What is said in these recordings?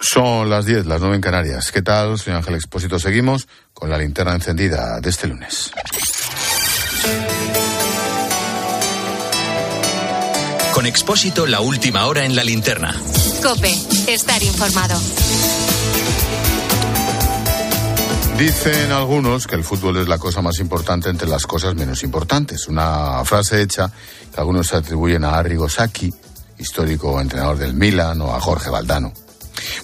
Son las 10, las 9 en Canarias. ¿Qué tal? Soy Ángel Expósito. Seguimos con la linterna encendida de este lunes. Con Expósito, la última hora en la linterna. Cope, estar informado. Dicen algunos que el fútbol es la cosa más importante entre las cosas menos importantes. Una frase hecha que algunos se atribuyen a Arrigo Sacchi, histórico entrenador del Milan, o a Jorge Valdano.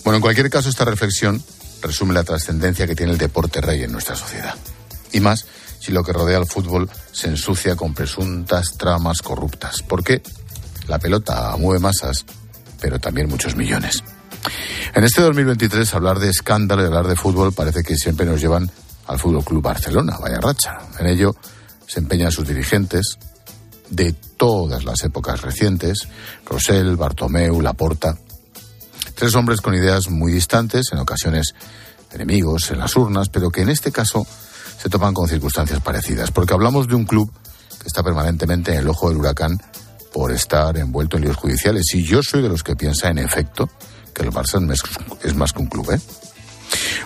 Bueno, en cualquier caso, esta reflexión resume la trascendencia que tiene el deporte rey en nuestra sociedad. Y más si lo que rodea al fútbol se ensucia con presuntas tramas corruptas. Porque la pelota mueve masas, pero también muchos millones. En este 2023, hablar de escándalo y hablar de fútbol parece que siempre nos llevan al Fútbol Club Barcelona, vaya racha. En ello se empeñan sus dirigentes de todas las épocas recientes, Rosell, Bartomeu, Laporta. Tres hombres con ideas muy distantes, en ocasiones enemigos en las urnas, pero que en este caso se topan con circunstancias parecidas, porque hablamos de un club que está permanentemente en el ojo del huracán por estar envuelto en líos judiciales. Y yo soy de los que piensa, en efecto, que el Barça es más que un club, ¿eh?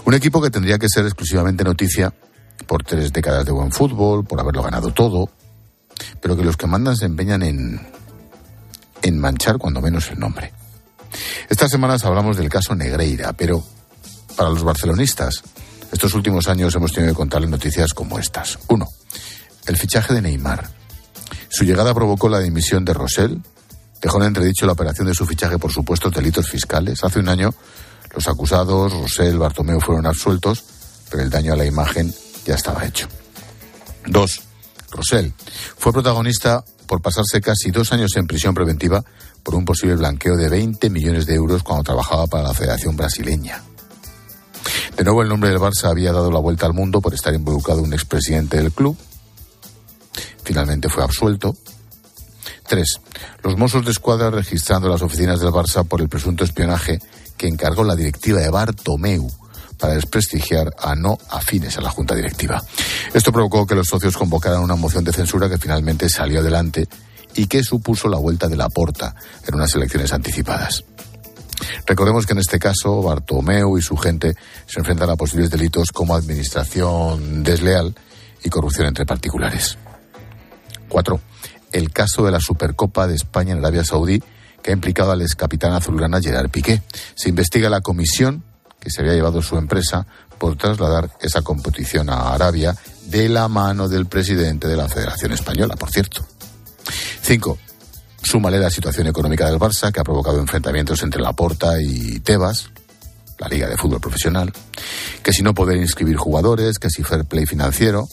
Un equipo que tendría que ser exclusivamente noticia por tres décadas de buen fútbol, por haberlo ganado todo, pero que los que mandan se empeñan en, en manchar cuando menos el nombre. Estas semanas hablamos del caso Negreira, pero para los barcelonistas, estos últimos años hemos tenido que contarles noticias como estas. Uno, el fichaje de Neymar. Su llegada provocó la dimisión de Rosell, dejó en entredicho la operación de su fichaje por supuestos delitos fiscales. Hace un año, los acusados, Rosell, Bartomeu, fueron absueltos, pero el daño a la imagen ya estaba hecho. Dos, Rosell fue protagonista por pasarse casi dos años en prisión preventiva por un posible blanqueo de 20 millones de euros cuando trabajaba para la Federación Brasileña. De nuevo, el nombre del Barça había dado la vuelta al mundo por estar involucrado un expresidente del club. Finalmente fue absuelto 3. Los Mossos de Escuadra registrando las oficinas del Barça por el presunto espionaje que encargó la directiva de Bartomeu para desprestigiar a no afines a la junta directiva. Esto provocó que los socios convocaran una moción de censura que finalmente salió adelante y que supuso la vuelta de la porta en unas elecciones anticipadas. Recordemos que en este caso Bartomeu y su gente se enfrentan a posibles delitos como administración desleal y corrupción entre particulares. 4 el caso de la Supercopa de España en Arabia Saudí que ha implicado al ex capitán azulgrana Gerard Piqué. Se investiga la comisión que se había llevado su empresa por trasladar esa competición a Arabia de la mano del presidente de la Federación Española, por cierto. Cinco. Súmale la situación económica del Barça, que ha provocado enfrentamientos entre Laporta y Tebas, la Liga de Fútbol Profesional, que si no poder inscribir jugadores, que si fair play financiero,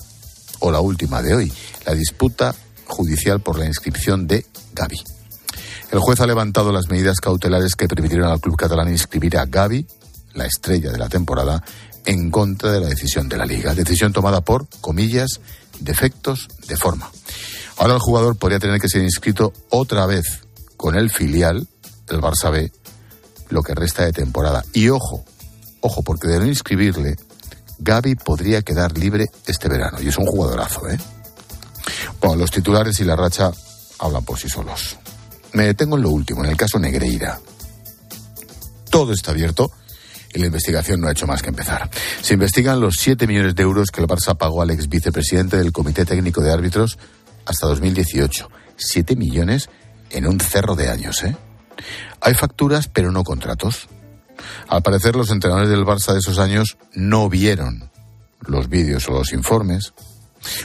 o la última de hoy, la disputa judicial por la inscripción de Gaby. El juez ha levantado las medidas cautelares que permitieron al club catalán inscribir a Gaby, la estrella de la temporada, en contra de la decisión de la liga. Decisión tomada por, comillas, defectos de forma. Ahora el jugador podría tener que ser inscrito otra vez con el filial, el Barça B, lo que resta de temporada. Y ojo, ojo, porque de no inscribirle, Gaby podría quedar libre este verano. Y es un jugadorazo, ¿eh? Bueno, los titulares y la racha hablan por sí solos. Me detengo en lo último, en el caso Negreira. Todo está abierto y la investigación no ha hecho más que empezar. Se investigan los 7 millones de euros que el Barça pagó al ex vicepresidente del Comité Técnico de Árbitros hasta 2018. 7 millones en un cerro de años, ¿eh? Hay facturas, pero no contratos. Al parecer, los entrenadores del Barça de esos años no vieron los vídeos o los informes,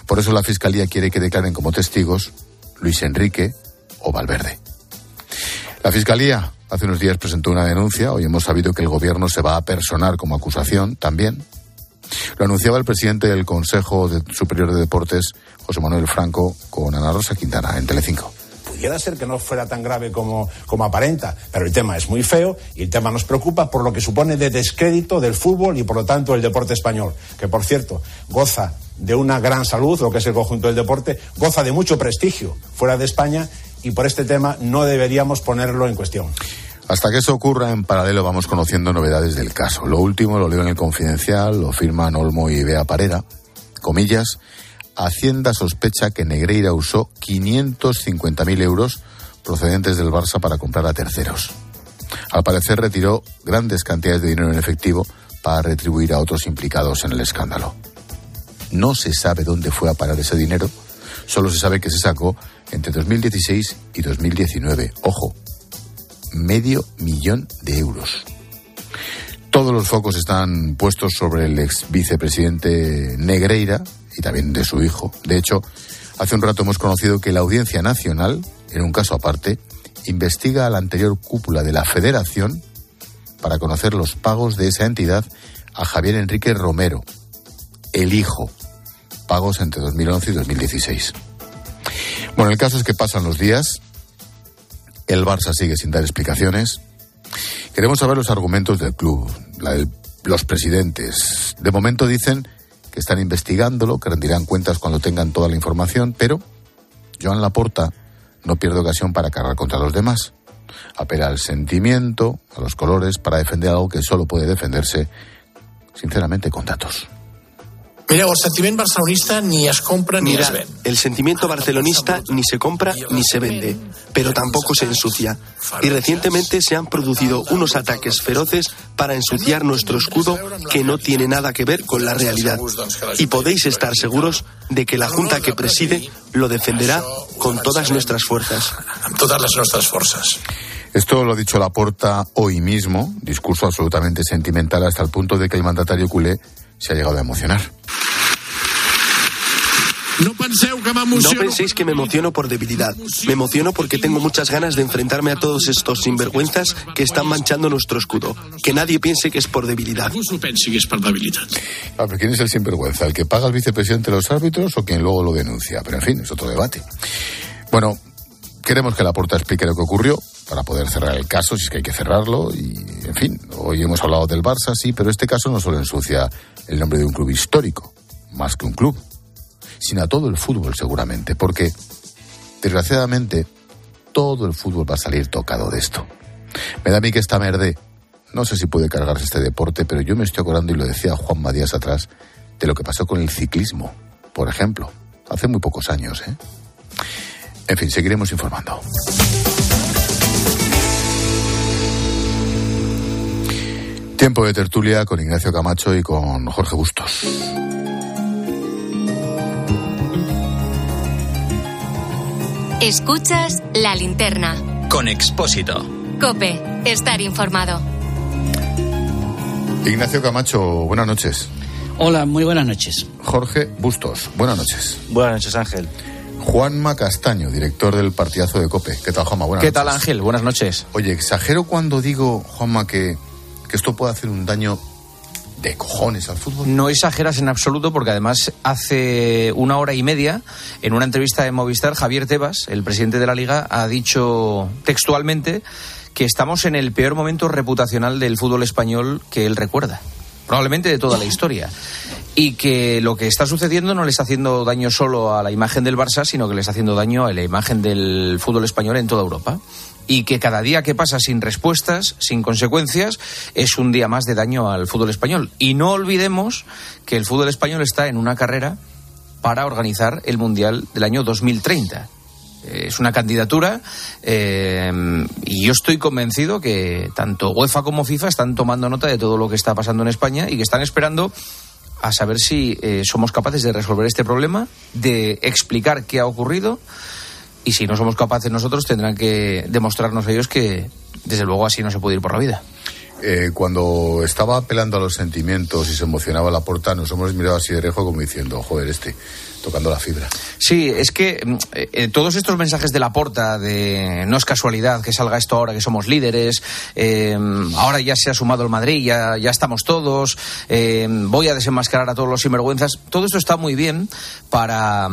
por eso la Fiscalía quiere que declaren como testigos Luis Enrique o Valverde. La Fiscalía hace unos días presentó una denuncia. Hoy hemos sabido que el Gobierno se va a personar como acusación también. Lo anunciaba el presidente del Consejo Superior de Deportes, José Manuel Franco, con Ana Rosa Quintana en Telecinco pudiera ser que no fuera tan grave como, como aparenta, pero el tema es muy feo y el tema nos preocupa por lo que supone de descrédito del fútbol y por lo tanto el deporte español, que por cierto goza de una gran salud, lo que es el conjunto del deporte, goza de mucho prestigio fuera de España y por este tema no deberíamos ponerlo en cuestión. Hasta que eso ocurra, en paralelo vamos conociendo novedades del caso. Lo último lo leo en el Confidencial, lo firman Olmo y Bea Parera, comillas, Hacienda sospecha que Negreira usó 550.000 euros procedentes del Barça para comprar a terceros. Al parecer retiró grandes cantidades de dinero en efectivo para retribuir a otros implicados en el escándalo. No se sabe dónde fue a parar ese dinero, solo se sabe que se sacó entre 2016 y 2019. Ojo, medio millón de euros. Todos los focos están puestos sobre el ex vicepresidente Negreira y también de su hijo. De hecho, hace un rato hemos conocido que la Audiencia Nacional, en un caso aparte, investiga a la anterior cúpula de la Federación para conocer los pagos de esa entidad a Javier Enrique Romero, el hijo, pagos entre 2011 y 2016. Bueno, el caso es que pasan los días, el Barça sigue sin dar explicaciones. Queremos saber los argumentos del club, los presidentes. De momento dicen que están investigándolo, que rendirán cuentas cuando tengan toda la información, pero Joan Laporta no pierde ocasión para cargar contra los demás. Apela al sentimiento, a los colores, para defender algo que solo puede defenderse, sinceramente, con datos. Mira, el sentimiento barcelonista ni es compra ni Mira, es ven. el sentimiento barcelonista ni se compra ni se vende, pero tampoco se ensucia. Y recientemente se han producido unos ataques feroces para ensuciar nuestro escudo que no tiene nada que ver con la realidad. Y podéis estar seguros de que la Junta que preside lo defenderá con todas nuestras fuerzas. Totes les nostres forces. Esto lo ha dicho Laporta hoy mismo, discurso absolutamente sentimental hasta el punto de que el mandatario culé se ha llegado a emocionar. No penseu que No m'emociono... penséis que me emociono por debilidad. Me emociono porque tengo muchas ganas de enfrentarme a todos estos sinvergüenzas que están manchando nuestro escudo. Que nadie piense que es por debilidad. Debilitat. Ah, pero ¿quién es el sinvergüenza? ¿El que paga al vicepresidente de los árbitros o quien luego lo denuncia? Pero en fin, es otro debate. Bueno, queremos que Laporta explique lo que ocurrió para poder cerrar el caso, si es que hay que cerrarlo. Y, en fin, hoy hemos hablado del Barça, sí, pero este caso no solo ensucia el nombre de un club histórico, más que un club, sino a todo el fútbol seguramente, porque, desgraciadamente, todo el fútbol va a salir tocado de esto. Me da a mí que esta merde, no sé si puede cargarse este deporte, pero yo me estoy acordando, y lo decía Juan Díaz atrás, de lo que pasó con el ciclismo, por ejemplo, hace muy pocos años, ¿eh? En fin, seguiremos informando. Tiempo de tertulia con Ignacio Camacho y con Jorge Bustos. Escuchas la linterna. Con Expósito. Cope, estar informado. Ignacio Camacho, buenas noches. Hola, muy buenas noches. Jorge Bustos, buenas noches. Buenas noches, Ángel. Juanma Castaño, director del partidazo de COPE. ¿Qué tal, Juanma? Buenas ¿Qué tal. Ángel? Buenas noches. Oye, exagero cuando digo, Juanma, que, que esto puede hacer un daño de cojones al fútbol. No exageras en absoluto porque además hace una hora y media, en una entrevista de Movistar, Javier Tebas, el presidente de la liga, ha dicho textualmente que estamos en el peor momento reputacional del fútbol español que él recuerda. Probablemente de toda la historia. Y que lo que está sucediendo no le está haciendo daño solo a la imagen del Barça, sino que le está haciendo daño a la imagen del fútbol español en toda Europa. Y que cada día que pasa sin respuestas, sin consecuencias, es un día más de daño al fútbol español. Y no olvidemos que el fútbol español está en una carrera para organizar el Mundial del año 2030. Eh, Es una candidatura eh, y yo estoy convencido que tanto UEFA como FIFA están tomando nota de todo lo que está pasando en España y que están esperando a saber si eh, somos capaces de resolver este problema, de explicar qué ha ocurrido y si no somos capaces nosotros tendrán que demostrarnos ellos que desde luego así no se puede ir por la vida. Eh, cuando estaba apelando a los sentimientos y se emocionaba la porta, nos hemos mirado así de rejo como diciendo, joder, este, tocando la fibra. Sí, es que mm, eh, eh, todos estos mensajes de la porta de no es casualidad que salga esto ahora que somos líderes, eh, ahora ya se ha sumado el Madrid, ya, ya estamos todos, eh, voy a desenmascarar a todos los sinvergüenzas, todo esto está muy bien para...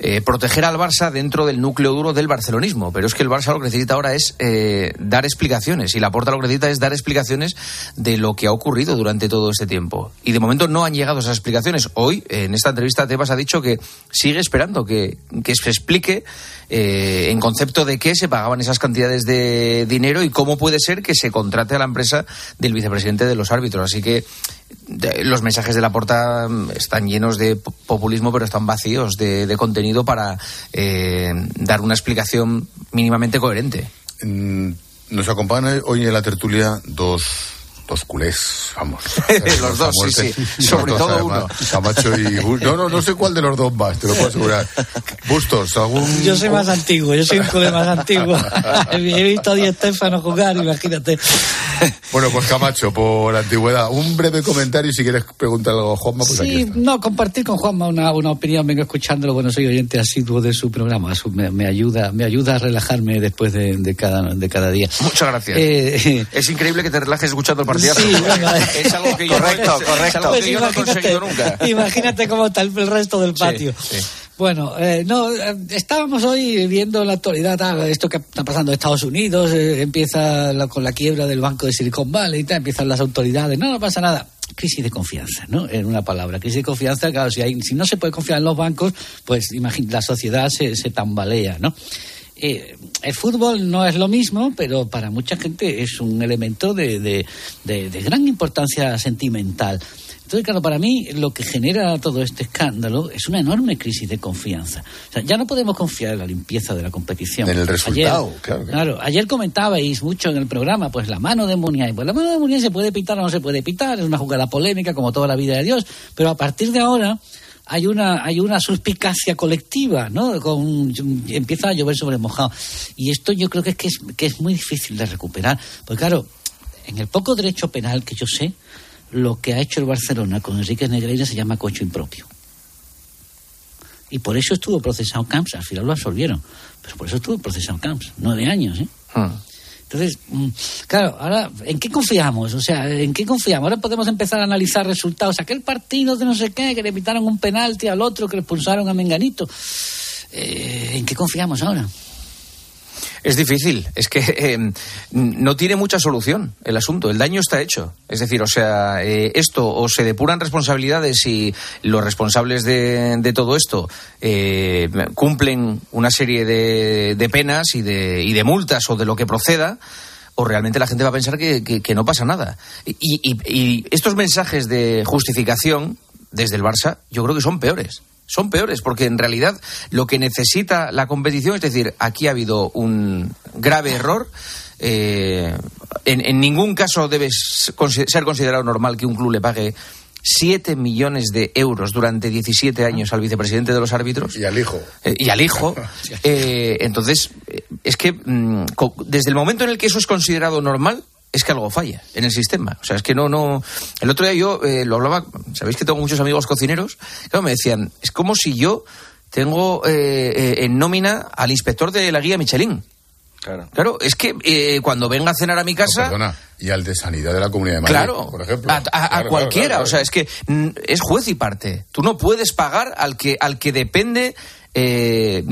eh, proteger al Barça dentro del núcleo duro del barcelonismo. Pero es que el Barça lo que necesita ahora es eh, dar explicaciones. Y la Porta lo que necesita es dar explicaciones de lo que ha ocurrido durante todo este tiempo. Y de momento no han llegado esas explicaciones. Hoy, en esta entrevista, Tebas ha dicho que sigue esperando que, que se explique eh, en concepto de qué se pagaban esas cantidades de dinero y cómo puede ser que se contrate a la empresa del vicepresidente de los árbitros. Así que los mensajes de la porta mm, están llenos de po- populismo, pero están vacíos de, de contenido para eh, dar una explicación mínimamente coherente. Mm, Nos acompañan hoy en la tertulia dos dos culés, vamos. los dos, sí, sí. Sobre todo uno. Camacho y No, no, no sé cuál de los dos más, te lo puedo asegurar. Bustos, algún... Yo soy más antiguo, yo soy un culé más antiguo. He visto a Di Estefano jugar, imagínate. Bueno, pues Camacho, por antigüedad, un breve comentario y si quieres preguntar algo a Juanma, pues sí, no, compartir con Juanma una, una opinión, vengo escuchándolo, bueno, soy oyente asiduo de su programa, me, me ayuda me ayuda a relajarme después de, de, cada, de cada día. Muchas gracias. Eh, es increíble que te relajes escuchando el Sí, bueno, es algo que yo, correcto, no, correcto. Algo pues que yo no he conseguido nunca. Imagínate cómo está el resto del patio. Sí, sí. Bueno, eh, no, eh, estábamos hoy viendo la actualidad, ah, esto que está pasando en Estados Unidos, eh, empieza la, con la quiebra del banco de Silicon Valley, y tal, empiezan las autoridades, no, no pasa nada. Crisis de confianza, ¿no? En una palabra, crisis de confianza, claro, si, hay, si no se puede confiar en los bancos, pues imagínate, la sociedad se, se tambalea, ¿no? Eh, el fútbol no es lo mismo, pero para mucha gente es un elemento de, de, de, de gran importancia sentimental. Entonces, claro, para mí lo que genera todo este escándalo es una enorme crisis de confianza. O sea, ya no podemos confiar en la limpieza de la competición. En el resultado, ayer, claro. Claro, ayer comentabais mucho en el programa, pues la mano de Muniain. Pues la mano de Muniain se puede pitar o no se puede pitar, es una jugada polémica como toda la vida de Dios, pero a partir de ahora hay una hay una suspicacia colectiva, ¿no? Con, empieza a llover sobre mojado. Y esto yo creo que es, que es que es muy difícil de recuperar, porque claro, en el poco derecho penal que yo sé, lo que ha hecho el Barcelona con Enrique Negreira se llama cocho impropio. Y por eso estuvo procesado Camps, al final lo absolvieron, pero por eso estuvo procesado Camps, nueve años, ¿eh? Hmm. Entonces, claro, ahora, ¿en qué confiamos? O sea, ¿en qué confiamos? Ahora podemos empezar a analizar resultados. Aquel partido de no sé qué, que le evitaron un penalti al otro, que le expulsaron a Menganito. Eh, ¿En qué confiamos ahora? Es difícil, es que eh, no tiene mucha solución el asunto, el daño está hecho. Es decir, o sea, eh, esto o se depuran responsabilidades y los responsables de, todo esto eh, cumplen una serie de, penas y de, y de, multas o de lo que proceda, o realmente la gente va a pensar que, que, que no pasa nada. Y, y, y estos mensajes de justificación desde el Barça yo creo que son peores son peores, porque en realidad lo que necesita la competición, es decir, aquí ha habido un grave error. Eh, en, en, ningún caso debe ser considerado normal que un club le pague 7 millones de euros durante 17 años al vicepresidente de los árbitros. Y al hijo. Eh, y al hijo. Eh, entonces, es que mm, desde el momento en el que eso es considerado normal, es que algo falla en el sistema. O sea, es que no, no. El otro día yo eh, lo hablaba, sabéis que tengo muchos amigos cocineros, claro, me decían, es como si yo tengo eh, eh, en nómina al inspector de la guía Michelin. Claro. Claro, es que eh, cuando venga a cenar a mi casa. No, perdona, y al de Sanidad de la Comunidad de Madrid, claro, por ejemplo. A, a, claro, a cualquiera. Claro, o sea, es que mm, es juez y parte. Tú no puedes pagar al que, al que depende eh,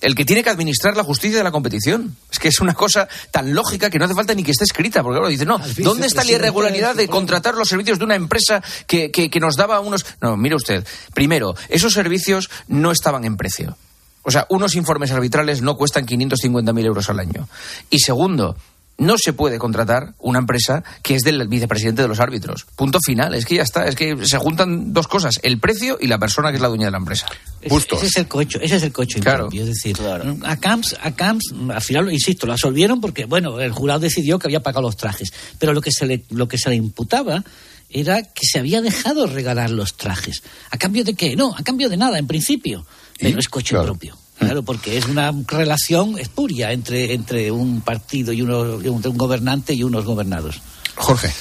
el que tiene que administrar la justicia de la competición. Es que es una cosa tan lógica que no hace falta ni que esté escrita, porque claro, dice, no, ¿dónde está la irregularidad de contratar los servicios de una empresa que, que, que nos daba unos... No, mire usted, primero, esos servicios no estaban en precio. O sea, unos informes arbitrales no cuestan 550.000 euros al año. Y segundo, no se puede contratar una empresa que es del vicepresidente de los árbitros. Punto final. Es que ya está. Es que se juntan dos cosas: el precio y la persona que es la dueña de la empresa. Justo. Ese es el cocho. Ese es el cocho. Claro. Impropio. Es decir, claro. a Camps, a Camps, al final, insisto, lo absolvieron porque, bueno, el jurado decidió que había pagado los trajes. Pero lo que se le, lo que se le imputaba era que se había dejado regalar los trajes. ¿A cambio de qué? No, a cambio de nada, en principio. Pero ¿Y? es coche Claro. propio. Claro, porque es una relación espuria entre, entre un partido y uno, entre un gobernante y unos gobernados. Jorge.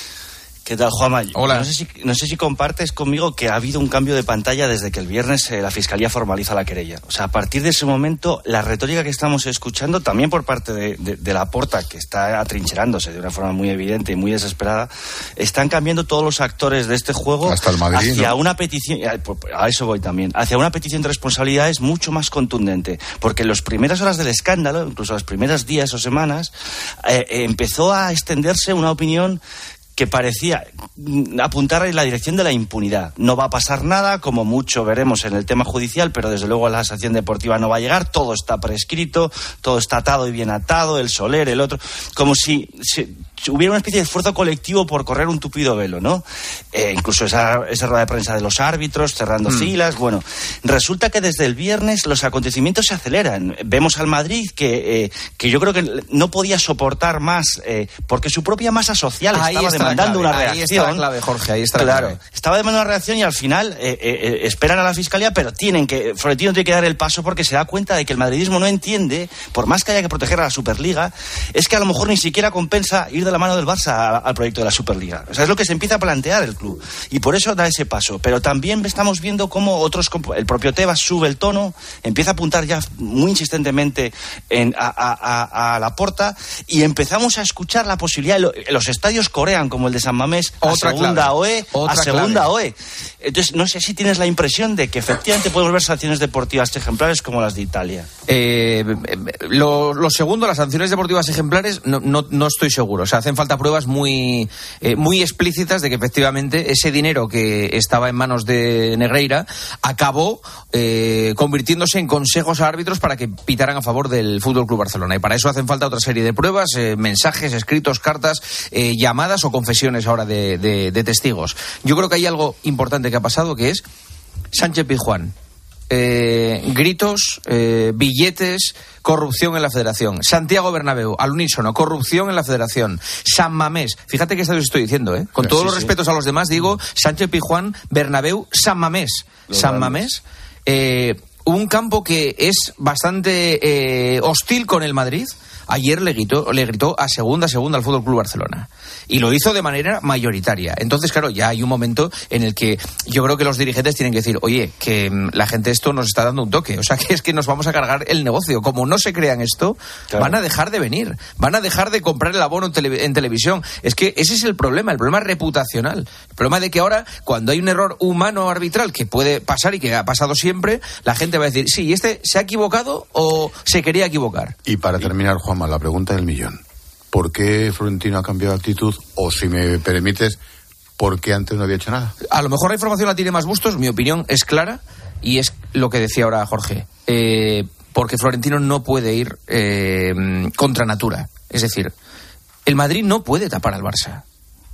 ¿Qué tal, Juanma? Hola. No sé, si, no sé si compartes conmigo que ha habido un cambio de pantalla desde que el viernes eh, la Fiscalía formaliza la querella. O sea, a partir de ese momento, la retórica que estamos escuchando, también por parte de, de, de la porta, que está atrincherándose de una forma muy evidente y muy desesperada, están cambiando todos los actores de este juego Hasta el Madrid, hacia ¿no? una petición, a eso voy también, hacia una petición de responsabilidades mucho más contundente. Porque en las primeras horas del escándalo, incluso los primeros días o semanas, eh, eh, empezó a extenderse una opinión que parecía mm, apuntar en la dirección de la impunidad. No va a pasar nada, como mucho veremos en el tema judicial, pero desde luego la sanción deportiva no va a llegar, todo está prescrito, todo está atado y bien atado, el Soler, el otro, como si, si hubiera una especie de esfuerzo colectivo por correr un tupido velo, ¿no? Eh, incluso esa, esa rueda de prensa de los árbitros, cerrando Mm. filas, bueno, resulta que desde el viernes los acontecimientos se aceleran. Vemos al Madrid que, eh, que yo creo que no podía soportar más, eh, porque su propia masa social Ahí estaba está demandando una ahí reacción. está la clave, Jorge, ahí está la Claro, clave. estaba demandando una reacción y al final eh, eh, eh, esperan a la fiscalía, pero tienen que, Florentino tiene que dar el paso porque se da cuenta de que el madridismo no entiende, por más que haya que proteger a la Superliga, es que a lo mejor ni siquiera compensa ir de la mano del Barça al proyecto de la Superliga. O sea, es lo que se empieza a plantear el club. Y por eso da ese paso. Pero también estamos viendo cómo otros, el propio Tebas sube el tono, empieza a apuntar ya muy insistentemente en, a, a- a- a la porta y empezamos a escuchar la posibilidad, lo- los estadios corean como el de San Mamés, a Otra segunda clave. OE, Otra a segunda clave. OE. Entonces, no sé si tienes la impresión de que efectivamente podemos ver sanciones deportivas ejemplares como las de Italia. Eh, lo, lo segundo, las sanciones deportivas ejemplares, no, no, no estoy seguro. O sea, hacen falta pruebas muy, eh, muy explícitas de que efectivamente ese dinero que estaba en manos de Negreira acabó eh, convirtiéndose en consejos a árbitros para que pitaran a favor del Fútbol Club Barcelona. Y para eso hacen falta otra serie de pruebas, eh, mensajes, escritos, cartas, llamadas o confesiones ahora de, de- de testigos. Yo creo que hay algo importante que ha pasado que es Sánchez Pizjuán eh, gritos, eh, billetes, corrupción en la federación. Santiago Bernabéu, al unísono, corrupción en la federación. San Mamés, fíjate que estadio estoy diciendo, ¿eh? Con todos los sí. respetos a los demás, digo Sánchez Pijuán, Bernabéu, San Mamés. Los San grandes. Mamés. eh, un campo que es bastante hostil con el Madrid. Ayer le gritó, le gritó a segunda, segunda al Fútbol Club Barcelona. Y lo hizo de manera mayoritaria. Entonces, claro, ya hay un momento en el que yo creo que los dirigentes tienen que decir, oye, que mm, la gente esto nos está dando un toque. O sea, que es que nos vamos a cargar el negocio. Como no se crean esto, Claro. van a dejar de venir. Van a dejar de comprar el abono en, tele- en televisión. Es que ese es el problema, el problema reputacional. El problema de que ahora, cuando hay un error humano arbitral que puede pasar y que ha pasado siempre, la gente va a decir, sí, ¿y este se ha equivocado o se quería equivocar? Y para terminar, Juanma, la pregunta del millón. ¿Por qué Florentino ha cambiado de actitud? O si me permites, ¿por qué antes no había hecho nada? A lo mejor la información la tiene más Bustos, mi opinión es clara y es lo que decía ahora Jorge. Eh, porque Florentino no puede ir eh, contra natura. Es decir, el Madrid no puede tapar al Barça.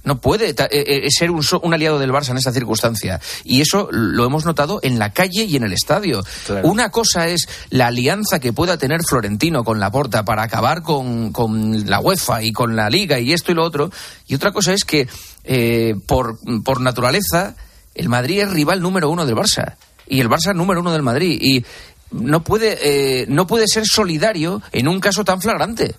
No puede eh, eh, ser un, un aliado del Barça en esa circunstancia. Y eso lo hemos notado en la calle y en el estadio. Claro. Una cosa es la alianza que pueda tener Florentino con Laporta para acabar con, con la UEFA y con la Liga y esto y lo otro. Y otra cosa es que, eh, por, por naturaleza, el Madrid es rival número uno del Barça. Y el Barça número uno del Madrid. Y no puede, eh, no puede ser solidario en un caso tan flagrante.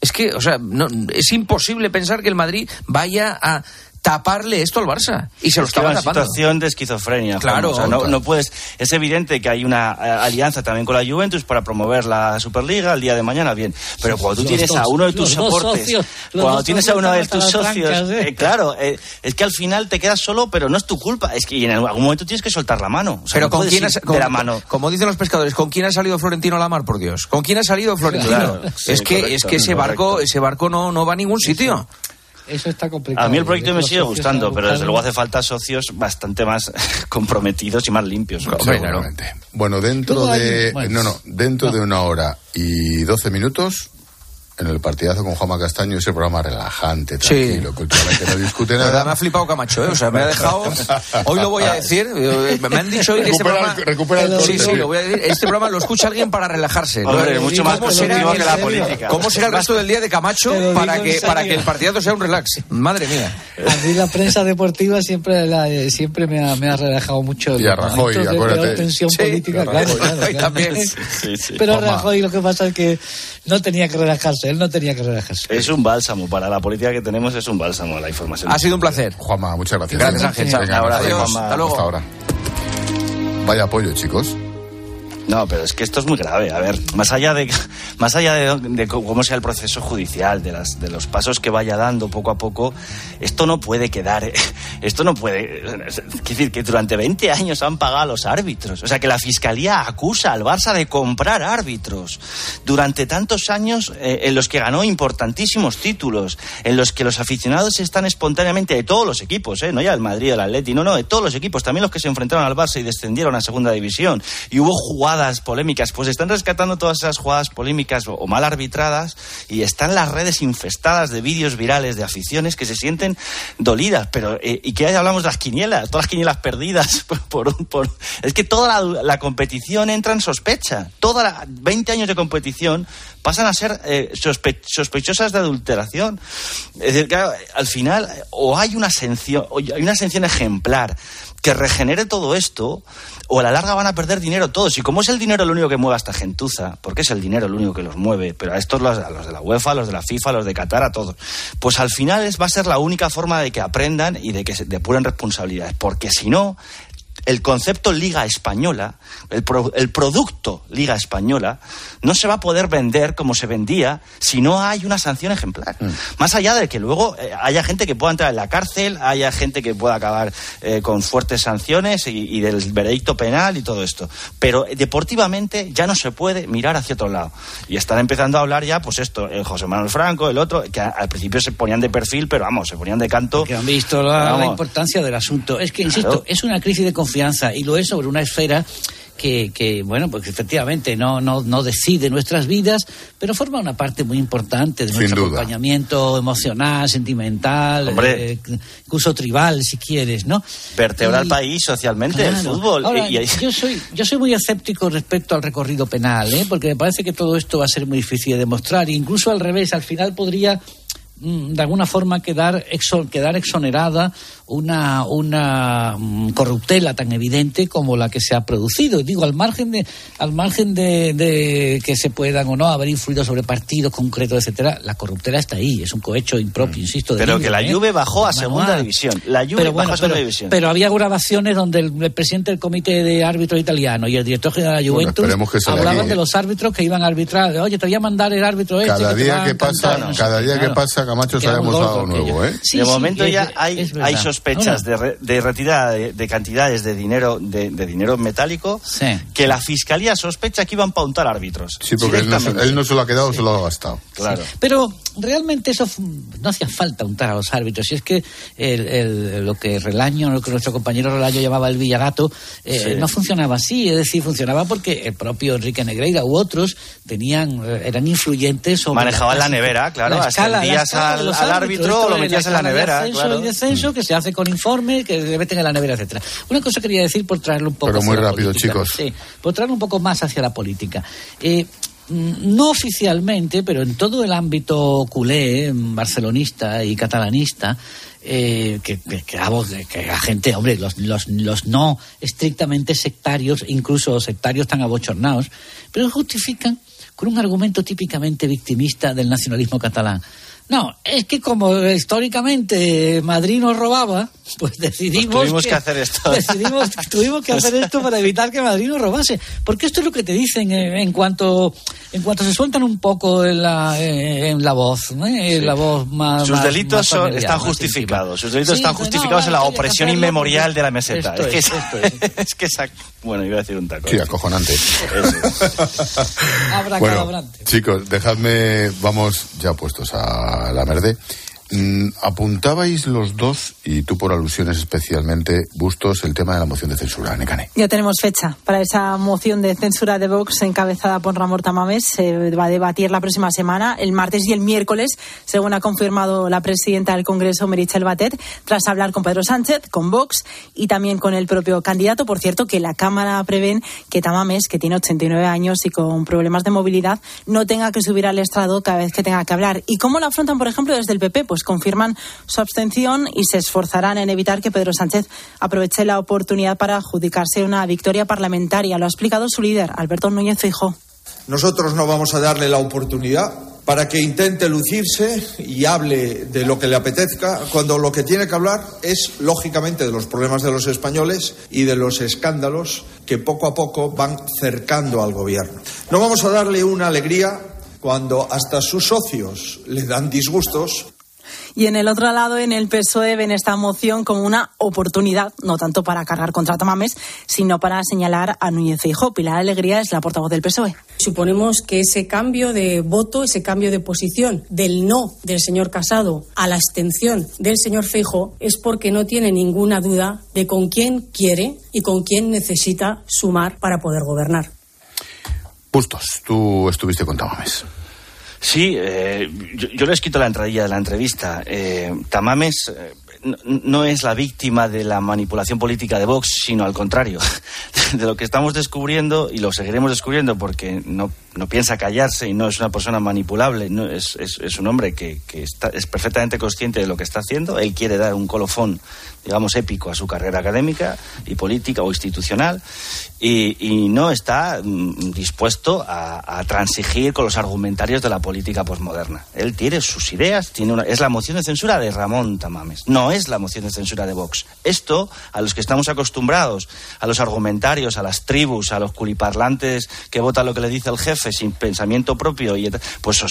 Es que, o sea, no, es imposible pensar que el Madrid vaya a taparle esto al Barça. Y se lo Es estaba una tapando. situación de esquizofrenia. Claro, O sea, no, no puedes. Es evidente que hay una eh, alianza también con la Juventus para promover la Superliga el día de mañana, bien. Pero cuando tú Los tienes a uno de tus soportes, socios, cuando tienes a uno de tus socios, trancas, ¿eh? eh, claro, eh, es que al final te quedas solo, pero no es tu culpa. Es que y en algún momento tienes que soltar la mano. O sea, Pero no con quién has- de con- la mano. como dicen los pescadores, ¿con quién ha salido Florentino a la mar, por Dios? ¿Con quién ha salido Florentino? Claro, sí, es que correcto, es que ese correcto. barco, ese barco no, no va a ningún sitio. Eso está complicado. A mí el proyecto me sigue gustando, pero desde luego hace falta socios bastante más comprometidos y más limpios. Claro. Seguramente. Bueno, dentro de. bueno. no, no, dentro de una hora y 12 minutos. En el partidazo con Juanma Castaño, ese programa relajante, Sí. tranquilo, que últimamente no discute La verdad, nada. me ha flipado Camacho, ¿eh? O sea, me ha dejado. Hoy lo voy a decir. eh, Me han dicho hoy que este programa. el- recupera el sí, sí, sí. lo voy a decir. Este programa lo escucha alguien para relajarse. Hombre, ¿no? mucho ¿Y más positivo que la política. ¿Cómo será el resto del día de Camacho para que, para que el partidazo sea un relax? Madre mía. A mí la prensa deportiva siempre la- eh, siempre me ha, me ha relajado mucho. Y a Rajoy, de acuérdate. tensión Sí, política, claro, claro, claro. también. Sí, sí. Pero. Rajoy lo que pasa es que no tenía que relajarse, él no tenía que relajarse. Es un bálsamo, para la política que tenemos es un bálsamo la información. Ha sido un placer. Juanma, muchas gracias. Gracias, Ángel. Chao. Venga, Ahora, nos adiós, vemos. Juanma. Hasta luego. Hasta ahora. Vaya apoyo, chicos. No, pero es que esto es muy grave. A ver, más allá de, más allá de, cómo sea el proceso judicial, de, las, de los pasos que vaya dando poco a poco, esto no puede quedar esto no puede. Es decir, que durante 20 años han pagado a los árbitros. O sea, que la fiscalía acusa al Barça de comprar árbitros. Durante tantos años eh, en los que ganó importantísimos títulos, en los que los aficionados están espontáneamente de todos los equipos, ¿eh? no ya el Madrid, el Atleti, no, no, de todos los equipos, también los que se enfrentaron al Barça y descendieron a segunda división. Y hubo jugadas polémicas, pues están rescatando todas esas jugadas polémicas o, mal arbitradas y están las redes infestadas de vídeos virales de aficiones que se sienten dolidas. Pero, eh, ¿y qué hablamos de las quinielas? Todas las quinielas perdidas por, por, Es que toda la, competición entra en sospecha. Toda la 20 años de competición pasan a ser eh, sospe- sospechosas de adulteración. Es decir, claro, al final, o hay una sanción, o hay una sanción ejemplar que regenere todo esto, o a la larga van a perder dinero todos. Y como es el dinero lo único que mueve a esta gentuza, porque es el dinero lo único que los mueve, pero a estos, los, a los de la UEFA, a los de la FIFA, a los de Qatar, a todos, pues al final es, va a ser la única forma de que aprendan y de que se depuren responsabilidades. Porque si no, el concepto Liga Española, el, pro- el producto Liga Española, no se va a poder vender como se vendía si no hay una sanción ejemplar. Más allá de que luego eh, haya gente que pueda entrar en la cárcel, haya gente que pueda acabar eh, con fuertes sanciones y, y del veredicto penal y todo esto. Pero eh, deportivamente ya no se puede mirar hacia otro lado. Y están empezando a hablar ya, pues esto, el José Manuel Franco, el otro, que a- al principio se ponían de perfil, pero vamos, se ponían de canto. que han visto la, importancia del asunto. Es que, insisto, Claro. es una crisis de confianza y lo es sobre una esfera que, que, bueno, pues efectivamente no, no, no decide nuestras vidas, pero forma una parte muy importante de Sin nuestro duda. acompañamiento emocional, sentimental, Hombre. eh, incluso tribal, si quieres, ¿no? Vertebra Y- el país socialmente, el Claro. fútbol. Ahora, Y- y- yo, soy, yo soy muy escéptico respecto al recorrido penal, ¿eh? porque me parece que todo esto va a ser muy difícil de demostrar. E incluso al revés, al final podría de alguna forma quedar, exo- quedar exonerada una, una mm, corruptela tan evidente como la que se ha producido. Digo, al margen de, al margen de, de que se puedan o no haber influido sobre partidos concretos, etcétera, la corruptela está ahí, es un cohecho impropio, insisto. de Mm. Pero que la ¿eh? Juve bajó a Manual. segunda división. La Juve pero bajó bueno, a segunda pero, división. pero había grabaciones donde el, el presidente del comité de árbitros italiano y el director general de la Juventus que hablaban de los árbitros que iban a arbitrar. Oye, te voy a mandar el árbitro este. Cada te día que encantar", pasa- cada día que pasa, Camacho, algo gordo nuevo. ¿eh? Sí, de momento ya es hay, hay sospechas de, re- de retirada de, de cantidades de dinero de, de dinero metálico Sí. que la fiscalía sospecha que iban a pautar árbitros. Sí, porque él no, se- Directamente. él no se lo ha quedado, se lo ha gastado. Claro. Pero realmente eso no hacía falta untar a los árbitros. Si es que el- el- lo que Relaño, lo que nuestro compañero Relaño llamaba el Villagato, eh, Sí. no funcionaba así. Es decir, funcionaba porque el propio Enrique Negreira u otros tenían, eh, eran influyentes sobre. Manejaban la nevera, claro, la escala- la ascendías escala de al- los al árbitros. árbitro, Esto lo metías en la nevera, ascenso claro. y descenso que se hace con informe, que se meten en la nevera, etcétera. Una cosa quería decir por traerlo un poco Pero muy hacia la rápido, política. chicos. Sí, por traerlo un poco más hacia la política. Eh, mm, no oficialmente, pero en todo el ámbito culé, barcelonista y catalanista, eh, que, que, que la gente, hombre, los, los, los no estrictamente sectarios, incluso sectarios tan abochornados, pero justifican con un argumento típicamente victimista del nacionalismo catalán. No, es que como históricamente Madrid nos robaba, pues decidimos Pues tuvimos que hacer esto. Decidimos, tuvimos que hacer esto para evitar que Madrid nos robase. Porque esto es lo que te dicen eh, en cuanto en cuanto se sueltan un poco en la, eh, en la voz, ¿no? En la voz más Sus delitos más son- están justificados. Sus delitos Sí, están justificados no, en la que opresión inmemorial de la meseta. Esto Es que es, es, esto es. es que Bueno, iba a decir un taco. Sí, acojonante. Bueno, chicos, dejadme, vamos ya puestos a la merde. Mm, apuntabais los dos, y tú por alusiones especialmente, Bustos, el tema de la moción de censura, Necane. Ya tenemos fecha para esa moción de censura de Vox encabezada por Ramón Tamames. Se va a debatir la próxima semana, el martes y el miércoles, según ha confirmado la presidenta del Congreso, Merichel Batet, tras hablar con Pedro Sánchez, con Vox y también con el propio candidato. Por cierto, que la Cámara prevén que Tamames, que tiene 89 años y con problemas de movilidad, no tenga que subir al estrado cada vez que tenga que hablar. ¿Y cómo lo afrontan, por ejemplo, desde el PP? Pues confirman su abstención y se esforzarán en evitar que Pedro Sánchez aproveche la oportunidad para adjudicarse una victoria parlamentaria. Lo ha explicado su líder, Alberto Núñez Feijóo. Nosotros no vamos a darle la oportunidad para que intente lucirse y hable de lo que le apetezca, cuando lo que tiene que hablar es, lógicamente, de los problemas de los españoles y de los escándalos que poco a poco van cercando al gobierno. No vamos a darle una alegría cuando hasta sus socios le dan disgustos Y en el otro lado, en el PSOE, ven esta moción como una oportunidad, no tanto para cargar contra Tamames, sino para señalar a Núñez Feijóo. Pilar Alegría es la portavoz del PSOE. Suponemos que ese cambio de voto, ese cambio de posición del no del señor Casado a la abstención del señor Feijóo es porque no tiene ninguna duda de con quién quiere y con quién necesita sumar para poder gobernar. Bustos, tú estuviste con Tamames. Sí, eh, yo, yo, le he escrito la entradilla de la entrevista. Eh, Tamames eh, no, no, es la víctima de la manipulación política de Vox, sino al contrario. De lo que estamos descubriendo, y lo seguiremos descubriendo porque no, no piensa callarse y no es una persona manipulable, es, es, un hombre que, es perfectamente consciente de lo que está haciendo. Él quiere dar un colofón, digamos, épico a su carrera académica y política o institucional y, no está mm, dispuesto a, a, transigir con los argumentarios de la política posmoderna. Él tiene sus ideas, tiene una, es la moción de censura de Ramón Tamames, no es la moción de censura de Vox. Esto, a los que estamos acostumbrados, a los argumentarios, a las tribus, a los culiparlantes que votan lo que le dice el jefe sin pensamiento propio, y, pues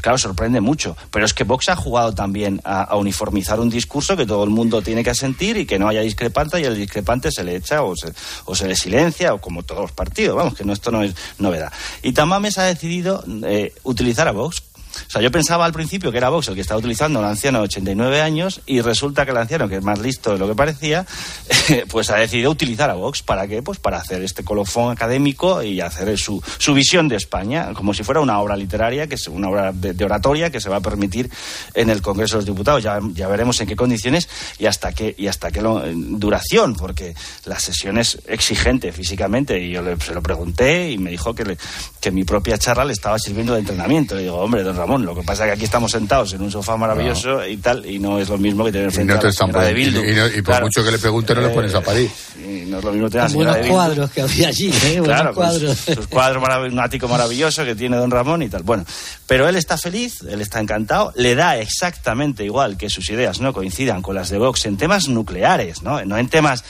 claro, sorprende mucho. Pero es que Vox ha jugado también a, uniformizar un discurso que todo el mundo tiene que asentir y que no haya discrepante y el discrepante se le echa o se, o se le silencia o como todos los partidos. Vamos, que no, esto no es novedad. Y Tamames ha decidido eh, utilizar a Vox o sea, yo pensaba al principio que era Vox el que estaba utilizando un anciano de 89 años y resulta que el anciano, que es más listo de lo que parecía, pues ha decidido utilizar a Vox. ¿Para qué? Pues para hacer este colofón académico y hacer su, su visión de España, como si fuera una obra literaria, que es una obra de, oratoria que se va a permitir en el Congreso de los Diputados. Ya, veremos en qué condiciones y hasta qué, y hasta qué duración, porque la sesión es exigente físicamente y yo le, se lo pregunté y me dijo que, le, que mi propia charla le estaba sirviendo de entrenamiento. Le digo, hombre, don Ramón. Lo que pasa es que aquí estamos sentados en un sofá maravilloso no. y tal, y no es lo mismo que tener frente y no a la señora de Bildu. Y, y, no, y por claro. mucho que le pregunte, no le pones a parir. Y no es lo mismo tener a la señora Buenos de Bildu. cuadros que había allí, ¿eh? Buenos Claro, cuadros. pues, sus cuadros marav un ático maravilloso que tiene don Ramón y tal. Bueno, pero él está feliz, él está encantado, le da exactamente igual que sus ideas no coincidan con las de Vox en temas nucleares, ¿no? No en temas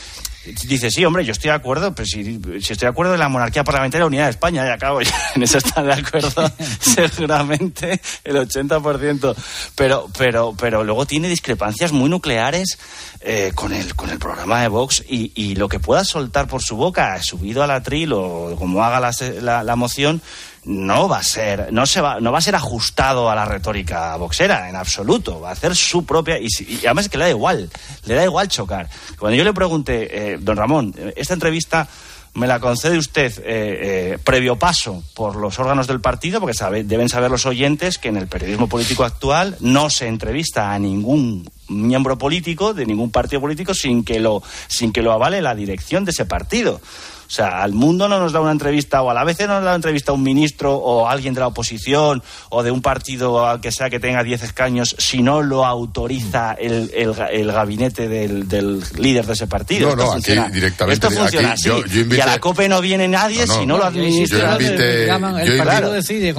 Dice, sí, hombre, yo estoy de acuerdo, pero si, si estoy de acuerdo en la monarquía parlamentaria de la unidad de España, ya acabo, ya, en eso están de acuerdo seguramente el 80%, pero, pero, pero luego tiene discrepancias muy nucleares eh, con, el, con el programa de Vox y, y, lo que pueda soltar por su boca, subido al atril o como haga la, la, la moción, no va a ser no se va no va a ser ajustado a la retórica boxera en absoluto va a hacer su propia y, y además es que le da igual le da igual chocar cuando yo le pregunté eh, don Ramón esta entrevista me la concede usted eh, eh, previo paso por los órganos del partido, porque sabe, deben saber los oyentes que en el periodismo político actual no se entrevista a ningún miembro político de ningún partido político sin que lo, sin que lo avale la dirección de ese partido. O sea, al mundo no nos da una entrevista, o a la vez no nos da una entrevista a un ministro o a alguien de la oposición o de un partido al que sea que tenga 10 escaños si no lo autoriza el, el, el gabinete del, del, líder de ese partido. No, esto no, funciona, aquí directamente. Esto funciona aquí, así. Yo, yo invité, y a la COPE no viene nadie no, no, si no lo administra.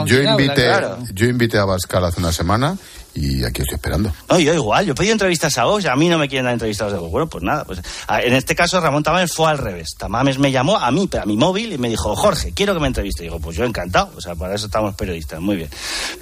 Yo invité, claro. yo invité a Bascal hace una semana y aquí estoy esperando. No, yo igual, yo he pedido entrevistas a Vox, a mí no me quieren dar entrevistas de Vox. Bueno, pues nada, pues en este caso Ramón Tamames fue al revés. Tamames me llamó a mí, a mi móvil, y me dijo, Jorge, quiero que me entreviste. Y digo, pues yo encantado, o sea, para eso estamos periodistas, muy bien.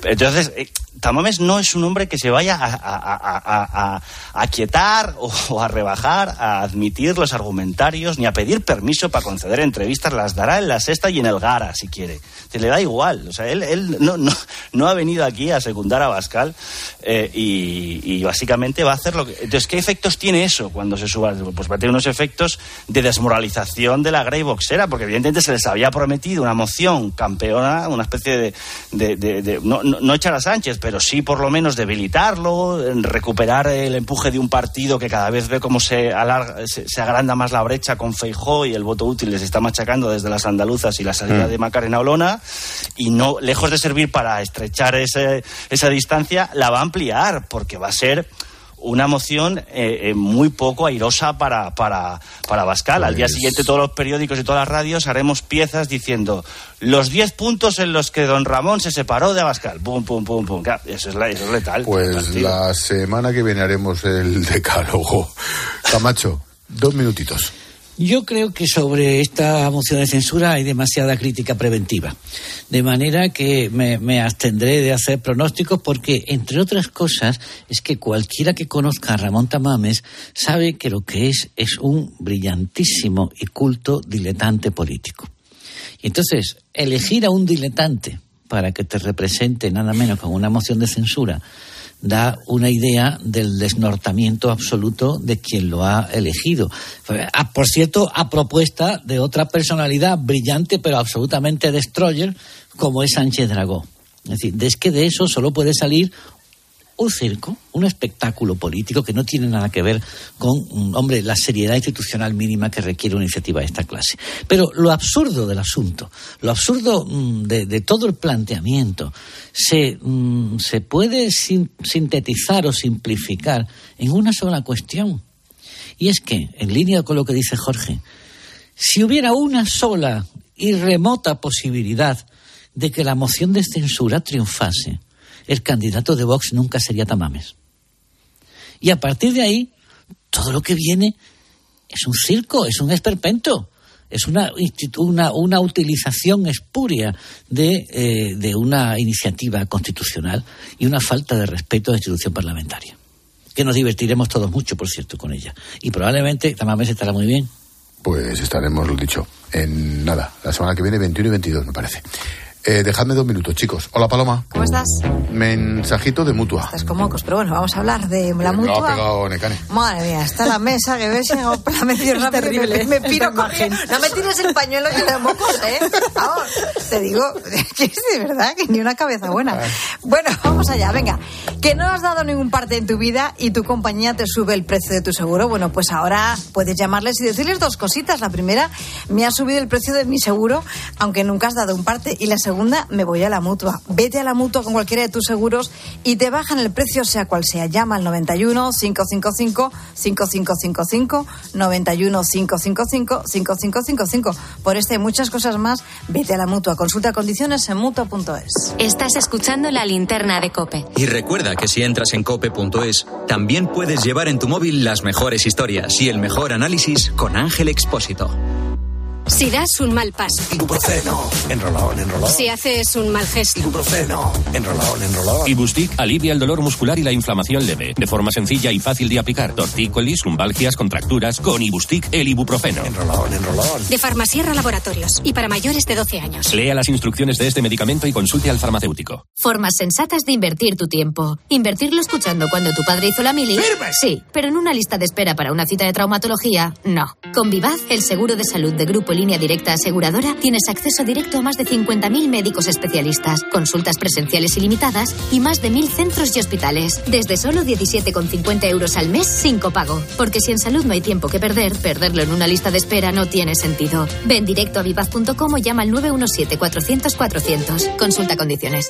Entonces, eh, Tamames no es un hombre que se vaya a, a, a, a quietar o, o, a rebajar, a admitir los argumentarios, ni a pedir permiso para conceder entrevistas, las dará en la sexta y en el Gara, si quiere. Se le da igual, o sea, él, él no, no, no ha venido aquí a secundar a Bascal eh, y, y, básicamente va a hacer lo que... Entonces, ¿qué efectos tiene eso cuando se suba? Pues va a tener unos efectos de desmoralización de la Grey Boxera, porque evidentemente se les había prometido una moción campeona, una especie de... de, de, de no, no, echar a Sánchez, pero sí por lo menos debilitarlo, recuperar el empuje de un partido que cada vez ve cómo se, alarga, se, se agranda más la brecha con Feijó y el voto útil les está machacando desde las andaluzas y la salida mm. de Macarena Olona, y no, lejos de servir para estrechar ese, esa distancia, la va a ampliar, porque va a ser una moción eh, eh, muy poco airosa para, para, para Bascal. Pues... Al día siguiente todos los periódicos y todas las radios haremos piezas diciendo los 10 puntos en los que don Ramón se separó de Abascal. Pum, pum, pum, pum. Eso es, la, eso es letal. Pues la semana que viene haremos el decálogo. Camacho, dos minutitos. Yo creo que sobre esta moción de censura hay demasiada crítica preventiva. De manera que me, abstendré de hacer pronósticos porque, entre otras cosas, es que cualquiera que conozca a Ramón Tamames sabe que lo que es es un brillantísimo y culto diletante político. Y entonces, elegir a un diletante para que te represente nada menos con una moción de censura da una idea del desnortamiento absoluto de quien lo ha elegido. Por cierto, a propuesta de otra personalidad brillante pero absolutamente destroyer como es Sánchez Dragó. Es decir, es que de eso solo puede salir un circo, un espectáculo político que no tiene nada que ver con, mm, hombre, la seriedad institucional mínima que requiere una iniciativa de esta clase. Pero lo absurdo del asunto, lo absurdo mm, de, todo el planteamiento, se, mm, se puede sintetizar o simplificar en una sola cuestión. Y es que, en línea con lo que dice Jorge, si hubiera una sola y remota posibilidad de que la moción de censura triunfase, el candidato de Vox nunca sería Tamames. Y a partir de ahí, todo lo que viene es un circo, es un esperpento, es una, una, una utilización espuria de, eh, de una iniciativa constitucional y una falta de respeto a la institución parlamentaria. Que nos divertiremos todos mucho, por cierto, con ella. Y probablemente Tamames estará muy bien. Pues estaremos, lo dicho, en nada, la semana que viene, 21 y 22, me parece. Eh, dejadme dos minutos, chicos. Hola, Paloma. ¿Cómo estás? Mensajito de mutua. Estás como mocos, pero bueno, vamos a hablar de la mutua. Lo ha pegado Necane. Madre mía, está la mesa que ves, la medio rápido. terrible. Me, me piro corriendo. No me tires el pañuelo lleno de mocos, ¿eh? Vamos, te digo, que es de verdad que ni una cabeza buena. Bueno, vamos allá, venga. Que no has dado ningún parte en tu vida y tu compañía te sube el precio de tu seguro. Bueno, pues ahora puedes llamarles y decirles dos cositas. La primera, me ha subido el precio de mi seguro, aunque nunca has dado un parte. Y la segunda, segunda, me voy a la mutua. Vete a la mutua con cualquiera de tus seguros y te bajan el precio, sea cual sea. Llama al 91 555 5555 91 555 5555. Por este y muchas cosas más, vete a la mutua. Consulta condiciones en mutua.es. Estás escuchando la linterna de Cope. Y recuerda que si entras en cope.es, también puedes llevar en tu móvil las mejores historias y el mejor análisis con Ángel Expósito. Si das un mal paso. Ibuprofeno. Enrolón, enrolón. Si haces un mal gesto. Ibuprofeno. Enrolón, enrolón. Ibustic alivia el dolor muscular y la inflamación leve. De forma sencilla y fácil de aplicar. Tortícolis, lumbalgias, contracturas. Con Ibustic, el ibuprofeno. Enrolón, enrolón. De Farmasierra Laboratorios. Y para mayores de 12 años. Lea las instrucciones de este medicamento y consulte al farmacéutico. Formas sensatas de invertir tu tiempo. Invertirlo escuchando cuando tu padre hizo la mili. ¡Firme! Sí, pero en una lista de espera para una cita de traumatología, no. Con Vivaz, el seguro de salud de Grupo Línea Directa Aseguradora, tienes acceso directo a más de 50.000 médicos especialistas, consultas presenciales ilimitadas y más de 1.000 centros y hospitales. Desde solo 17,50 euros al mes sin copago. Porque si en salud no hay tiempo que perder, perderlo en una lista de espera no tiene sentido. Ven directo a vivaz.com o llama al 917-400-400. Consulta condiciones.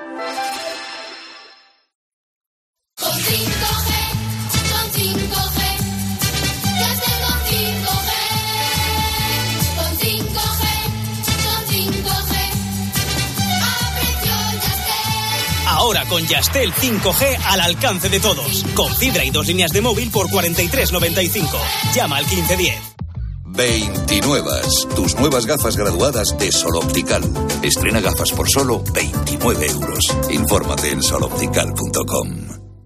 Con Yastel 5G al alcance de todos. Con fibra y dos líneas de móvil por 43.95. Llama al 1510. 29. Tus nuevas gafas graduadas de Sol Optical. Estrena gafas por solo 29 euros. Infórmate en soloptical.com.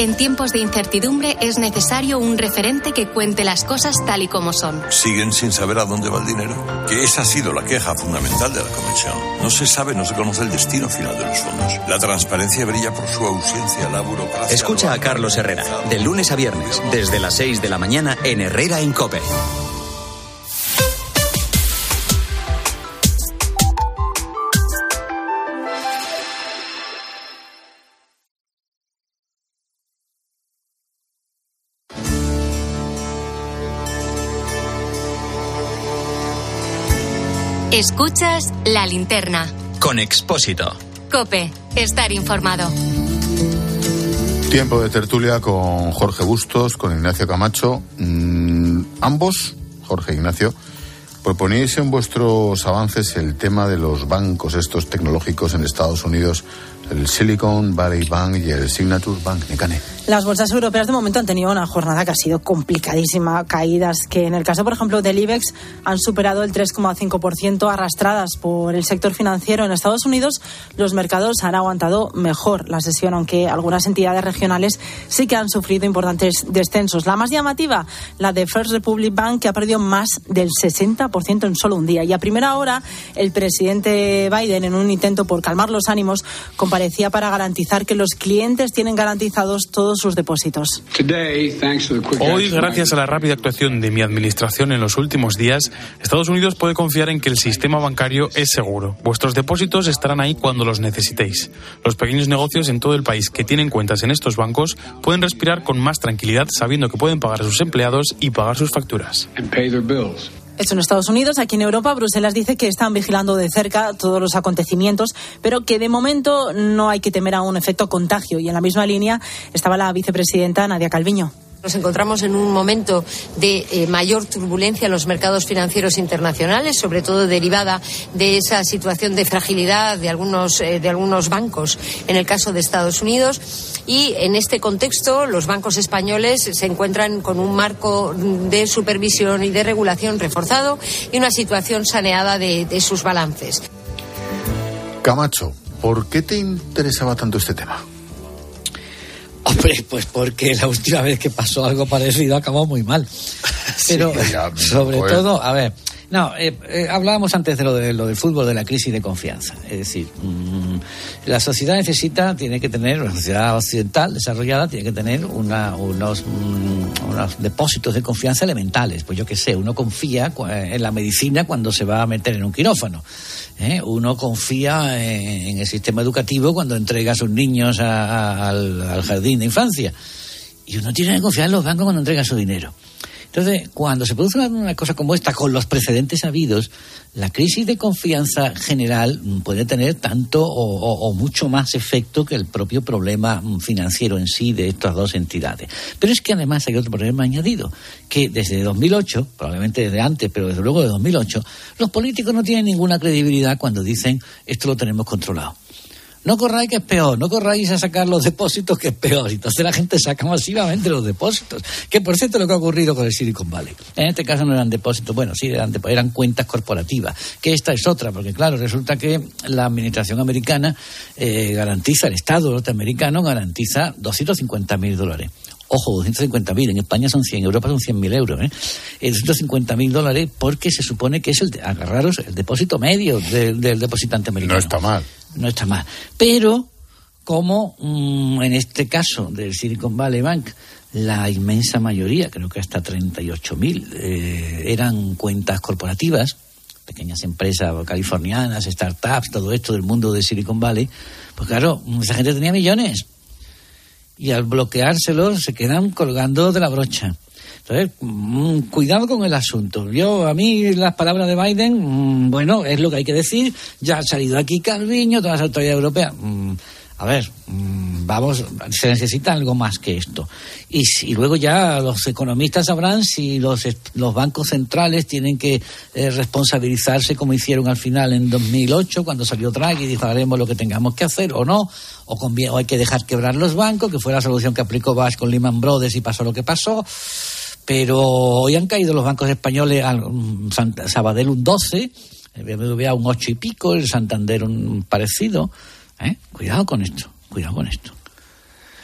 En tiempos de incertidumbre es necesario un referente que cuente las cosas tal y como son. Siguen sin saber a dónde va el dinero. Que esa ha sido la queja fundamental de la Comisión. No se sabe, no se conoce el destino final de los fondos. La transparencia brilla por su ausencia, la burocracia. Escucha a Carlos Herrera, de lunes a viernes, desde las 6 de la mañana en Herrera en Cope. Escuchas la linterna. Con Expósito. Cope, estar informado. Tiempo de tertulia con Jorge Bustos, con Ignacio Camacho. Mm, ambos, Jorge e Ignacio, proponíais en vuestros avances el tema de los bancos estos tecnológicos en Estados Unidos, el Silicon Valley Bank y el Signature Bank. Necane. Las bolsas europeas de momento han tenido una jornada que ha sido complicadísima, caídas que en el caso, por ejemplo, del IBEX han superado el 3,5% arrastradas por el sector financiero. En Estados Unidos los mercados han aguantado mejor la sesión, aunque algunas entidades regionales sí que han sufrido importantes descensos. La más llamativa, la de First Republic Bank, que ha perdido más del 60% en solo un día. Y a primera hora, el presidente Biden, en un intento por calmar los ánimos, comparecía para garantizar que los clientes tienen garantizados todos sus depósitos. Hoy, gracias a la rápida actuación de mi administración en los últimos días, Estados Unidos puede confiar en que el sistema bancario es seguro. Vuestros depósitos estarán ahí cuando los necesitéis. Los pequeños negocios en todo el país que tienen cuentas en estos bancos pueden respirar con más tranquilidad sabiendo que pueden pagar a sus empleados y pagar sus facturas. Esto en Estados Unidos. Aquí en Europa, Bruselas dice que están vigilando de cerca todos los acontecimientos, pero que de momento no hay que temer a un efecto contagio. Y en la misma línea estaba la vicepresidenta Nadia Calviño. Nos encontramos en un momento de eh, mayor turbulencia en los mercados financieros internacionales, sobre todo derivada de esa situación de fragilidad de algunos, eh, de algunos bancos, en el caso de Estados Unidos. Y en este contexto, los bancos españoles se encuentran con un marco de supervisión y de regulación reforzado y una situación saneada de, de sus balances. Camacho, ¿por qué te interesaba tanto este tema? Hombre, pues porque la última vez que pasó algo parecido acabó muy mal. Pero ya, sobre joder. todo, a ver, no, eh, eh, hablábamos antes de lo, de lo del fútbol, de la crisis de confianza. Es decir, mm, la sociedad necesita, tiene que tener, la sociedad occidental desarrollada tiene que tener una- unos, mm, unos depósitos de confianza elementales. Pues yo qué sé, uno confía cu- en la medicina cuando se va a meter en un quirófano. ¿eh? Uno confía en, el sistema educativo cuando entrega a sus niños a- al, al jardín de infancia. Y uno tiene que confiar en los bancos cuando entrega su dinero. Entonces, cuando se produce una, cosa como esta, con los precedentes habidos, la crisis de confianza general puede tener tanto o, o- o mucho más efecto que el propio problema mm, financiero en sí de estas dos entidades. Pero es que además hay otro problema añadido, que desde 2008, probablemente desde antes, pero desde luego de 2008, los políticos no tienen ninguna credibilidad cuando dicen esto lo tenemos controlado. No corráis que es peor, no corráis a sacar los depósitos que es peor. Entonces la gente saca masivamente los depósitos. Que por cierto lo que ha ocurrido con el Silicon Valley. En este caso no eran depósitos, bueno, sí, eran, eran cuentas corporativas. Que esta es otra, porque claro, resulta que la administración americana eh, garantiza, el Estado norteamericano garantiza 250 mil dólares. Ojo, 250.000, en España son 100, en Europa son 100.000 euros. ¿eh? Eh, 250.000 dólares porque se supone que es el, agarraros el depósito medio del, del depositante americano. No está mal. No está mal. Pero, como mm, en este caso del Silicon Valley Bank, la inmensa mayoría, creo que hasta 38.000, eh, eran cuentas corporativas, pequeñas empresas californianas, startups, todo esto del mundo de Silicon Valley, pues claro, esa gente tenía millones y al bloqueárselos se quedan colgando de la brocha. Entonces, mm, cuidado con el asunto. Yo, a mí, las palabras de Biden, mm, bueno, es lo que hay que decir. Ya ha salido aquí Calviño, todas las autoridades europeas. Mm, a ver, vamos, se necesita algo más que esto. Y, luego ya los economistas sabrán si los, los bancos centrales tienen que eh, responsabilizarse como hicieron al final en 2008, cuando salió Draghi y dijo haremos lo que tengamos que hacer o no, o, convie- o hay que dejar quebrar los bancos, que fue la solución que aplicó Bash con Lehman Brothers y pasó lo que pasó. Pero hoy han caído los bancos españoles, al- mm, Sabadell un 12, el BBVA un 8 y pico, el Santander un parecido. ¿eh? Cuidado con esto, cuidado con esto.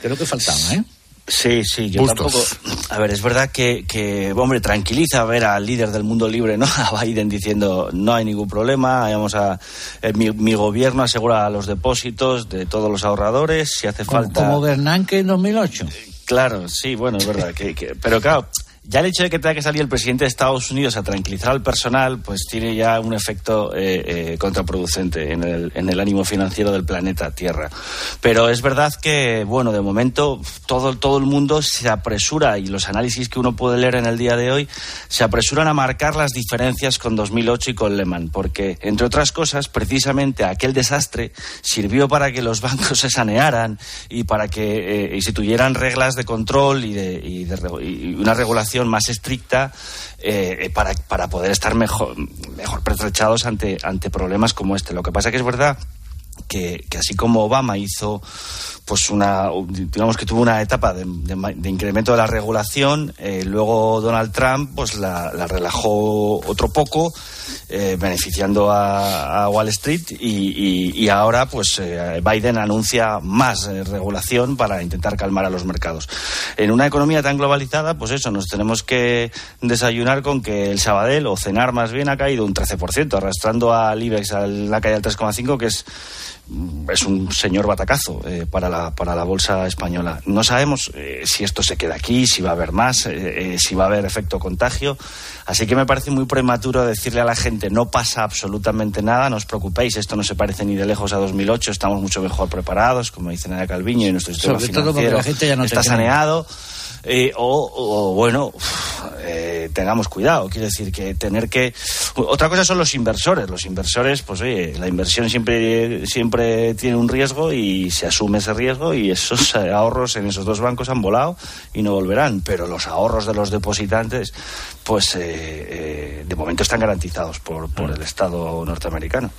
Lo que faltaba, ¿eh? Sí, sí, yo Bustos. tampoco. A ver, es verdad que, que, hombre, tranquiliza ver al líder del mundo libre, ¿no? A Biden diciendo no hay ningún problema, vamos a. eh, mi, mi gobierno asegura los depósitos de todos los ahorradores, si hace Como, falta. como Bernanke en 2008. Claro, sí, bueno, es verdad. Que, que- pero claro, ya el hecho de que tenga que salir el presidente de Estados Unidos a tranquilizar al personal, pues tiene ya un efecto eh, eh, contraproducente en el, ánimo financiero del planeta Tierra. Pero es verdad que, bueno, de momento todo, todo el mundo se apresura y los análisis que uno puede leer en el día de hoy se apresuran a marcar las diferencias con 2008 y con Lehman, porque, entre otras cosas, precisamente aquel desastre sirvió para que los bancos se sanearan y para que eh, instituyeran reglas de control y, de, y de y una regulación más estricta eh, eh, para, para poder estar mejor, mejor pertrechados ante, ante problemas como este. Lo que pasa que es verdad que, que así como Obama hizo pues una digamos que tuvo una etapa de, de de incremento de la regulación eh, luego Donald Trump pues la, la relajó otro poco eh, beneficiando a, a Wall Street y ahora pues eh, Biden anuncia más eh, regulación para intentar calmar a los mercados. En una economía tan globalizada pues eso nos tenemos que desayunar con que el Sabadell o cenar más bien ha caído un 13% arrastrando al IBEX a la caída del 3,5 que es es un señor batacazo eh, para, la, para la bolsa española. No sabemos eh, si esto se queda aquí, si va a haber más, eh, eh, si va a haber efecto contagio. Así que me parece muy prematuro decirle a la gente no pasa absolutamente nada, no os preocupéis, esto no se parece ni de lejos a 2008, estamos mucho mejor preparados, como dice Naya Calviño, y nuestro sistema Sobre todo porque financiero la gente ya no te está saneado. Eh, o, o, bueno, eh, tengamos cuidado. Quiero decir que tener que. Otra cosa son los inversores. Los inversores, pues oye, la inversión siempre, siempre tiene un riesgo y se asume ese riesgo y esos ahorros en esos dos bancos han volado y no volverán. Pero los ahorros de los depositantes, pues eh, eh, de momento están garantizados por, por el Estado norteamericano.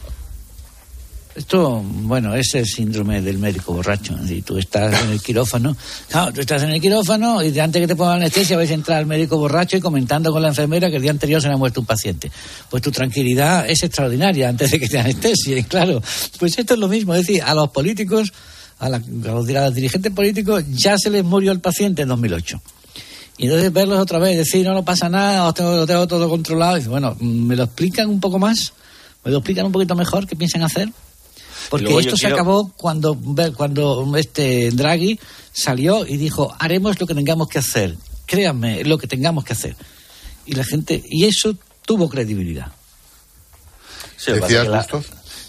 Esto, bueno, es el síndrome del médico borracho. Si tú estás en el quirófano, claro, tú estás en el quirófano y antes que te pongan anestesia vais a entrar al médico borracho y comentando con la enfermera que el día anterior se le ha muerto un paciente. Pues tu tranquilidad es extraordinaria antes de que te anestesien, claro. Pues esto es lo mismo, es decir, a los políticos, a, la- a los, dirigentes políticos ya se les murió el paciente en 2008. Y entonces verlos otra vez, decir, no, no pasa nada, os tengo, tengo todo controlado. Y bueno, ¿me lo explican un poco más? ¿Me lo explican un poquito mejor qué piensan hacer? Porque esto se quiero- acabó cuando, cuando este Draghi salió y dijo, haremos lo que tengamos que hacer. Créanme, lo que tengamos que hacer. Y la gente, y eso tuvo credibilidad. Sí, ¿Decías, la-?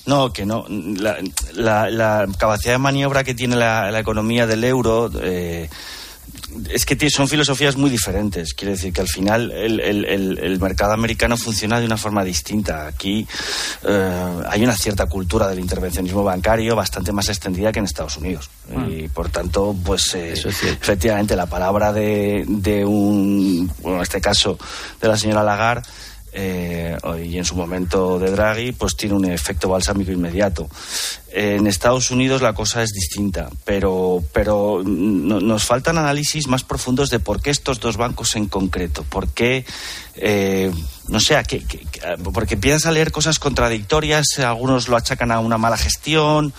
No, que no. La, la- la capacidad de maniobra que tiene la, la economía del euro eh, es que son filosofías muy diferentes. Quiere decir que al final el, el- el- el mercado americano funciona de una forma distinta. Aquí eh, hay una cierta cultura del intervencionismo bancario bastante más extendida que en Estados Unidos. Y por tanto, pues eh, efectivamente la palabra de, de un, bueno, en este caso de la señora Lagarde, eh, y en su momento de Draghi, pues tiene un efecto balsámico inmediato. En Estados Unidos la cosa es distinta, pero, pero no- nos faltan análisis más profundos de por qué estos dos bancos en concreto, por qué, eh, no sé, qué- porque empiezas a leer cosas contradictorias, algunos lo achacan a una mala gestión,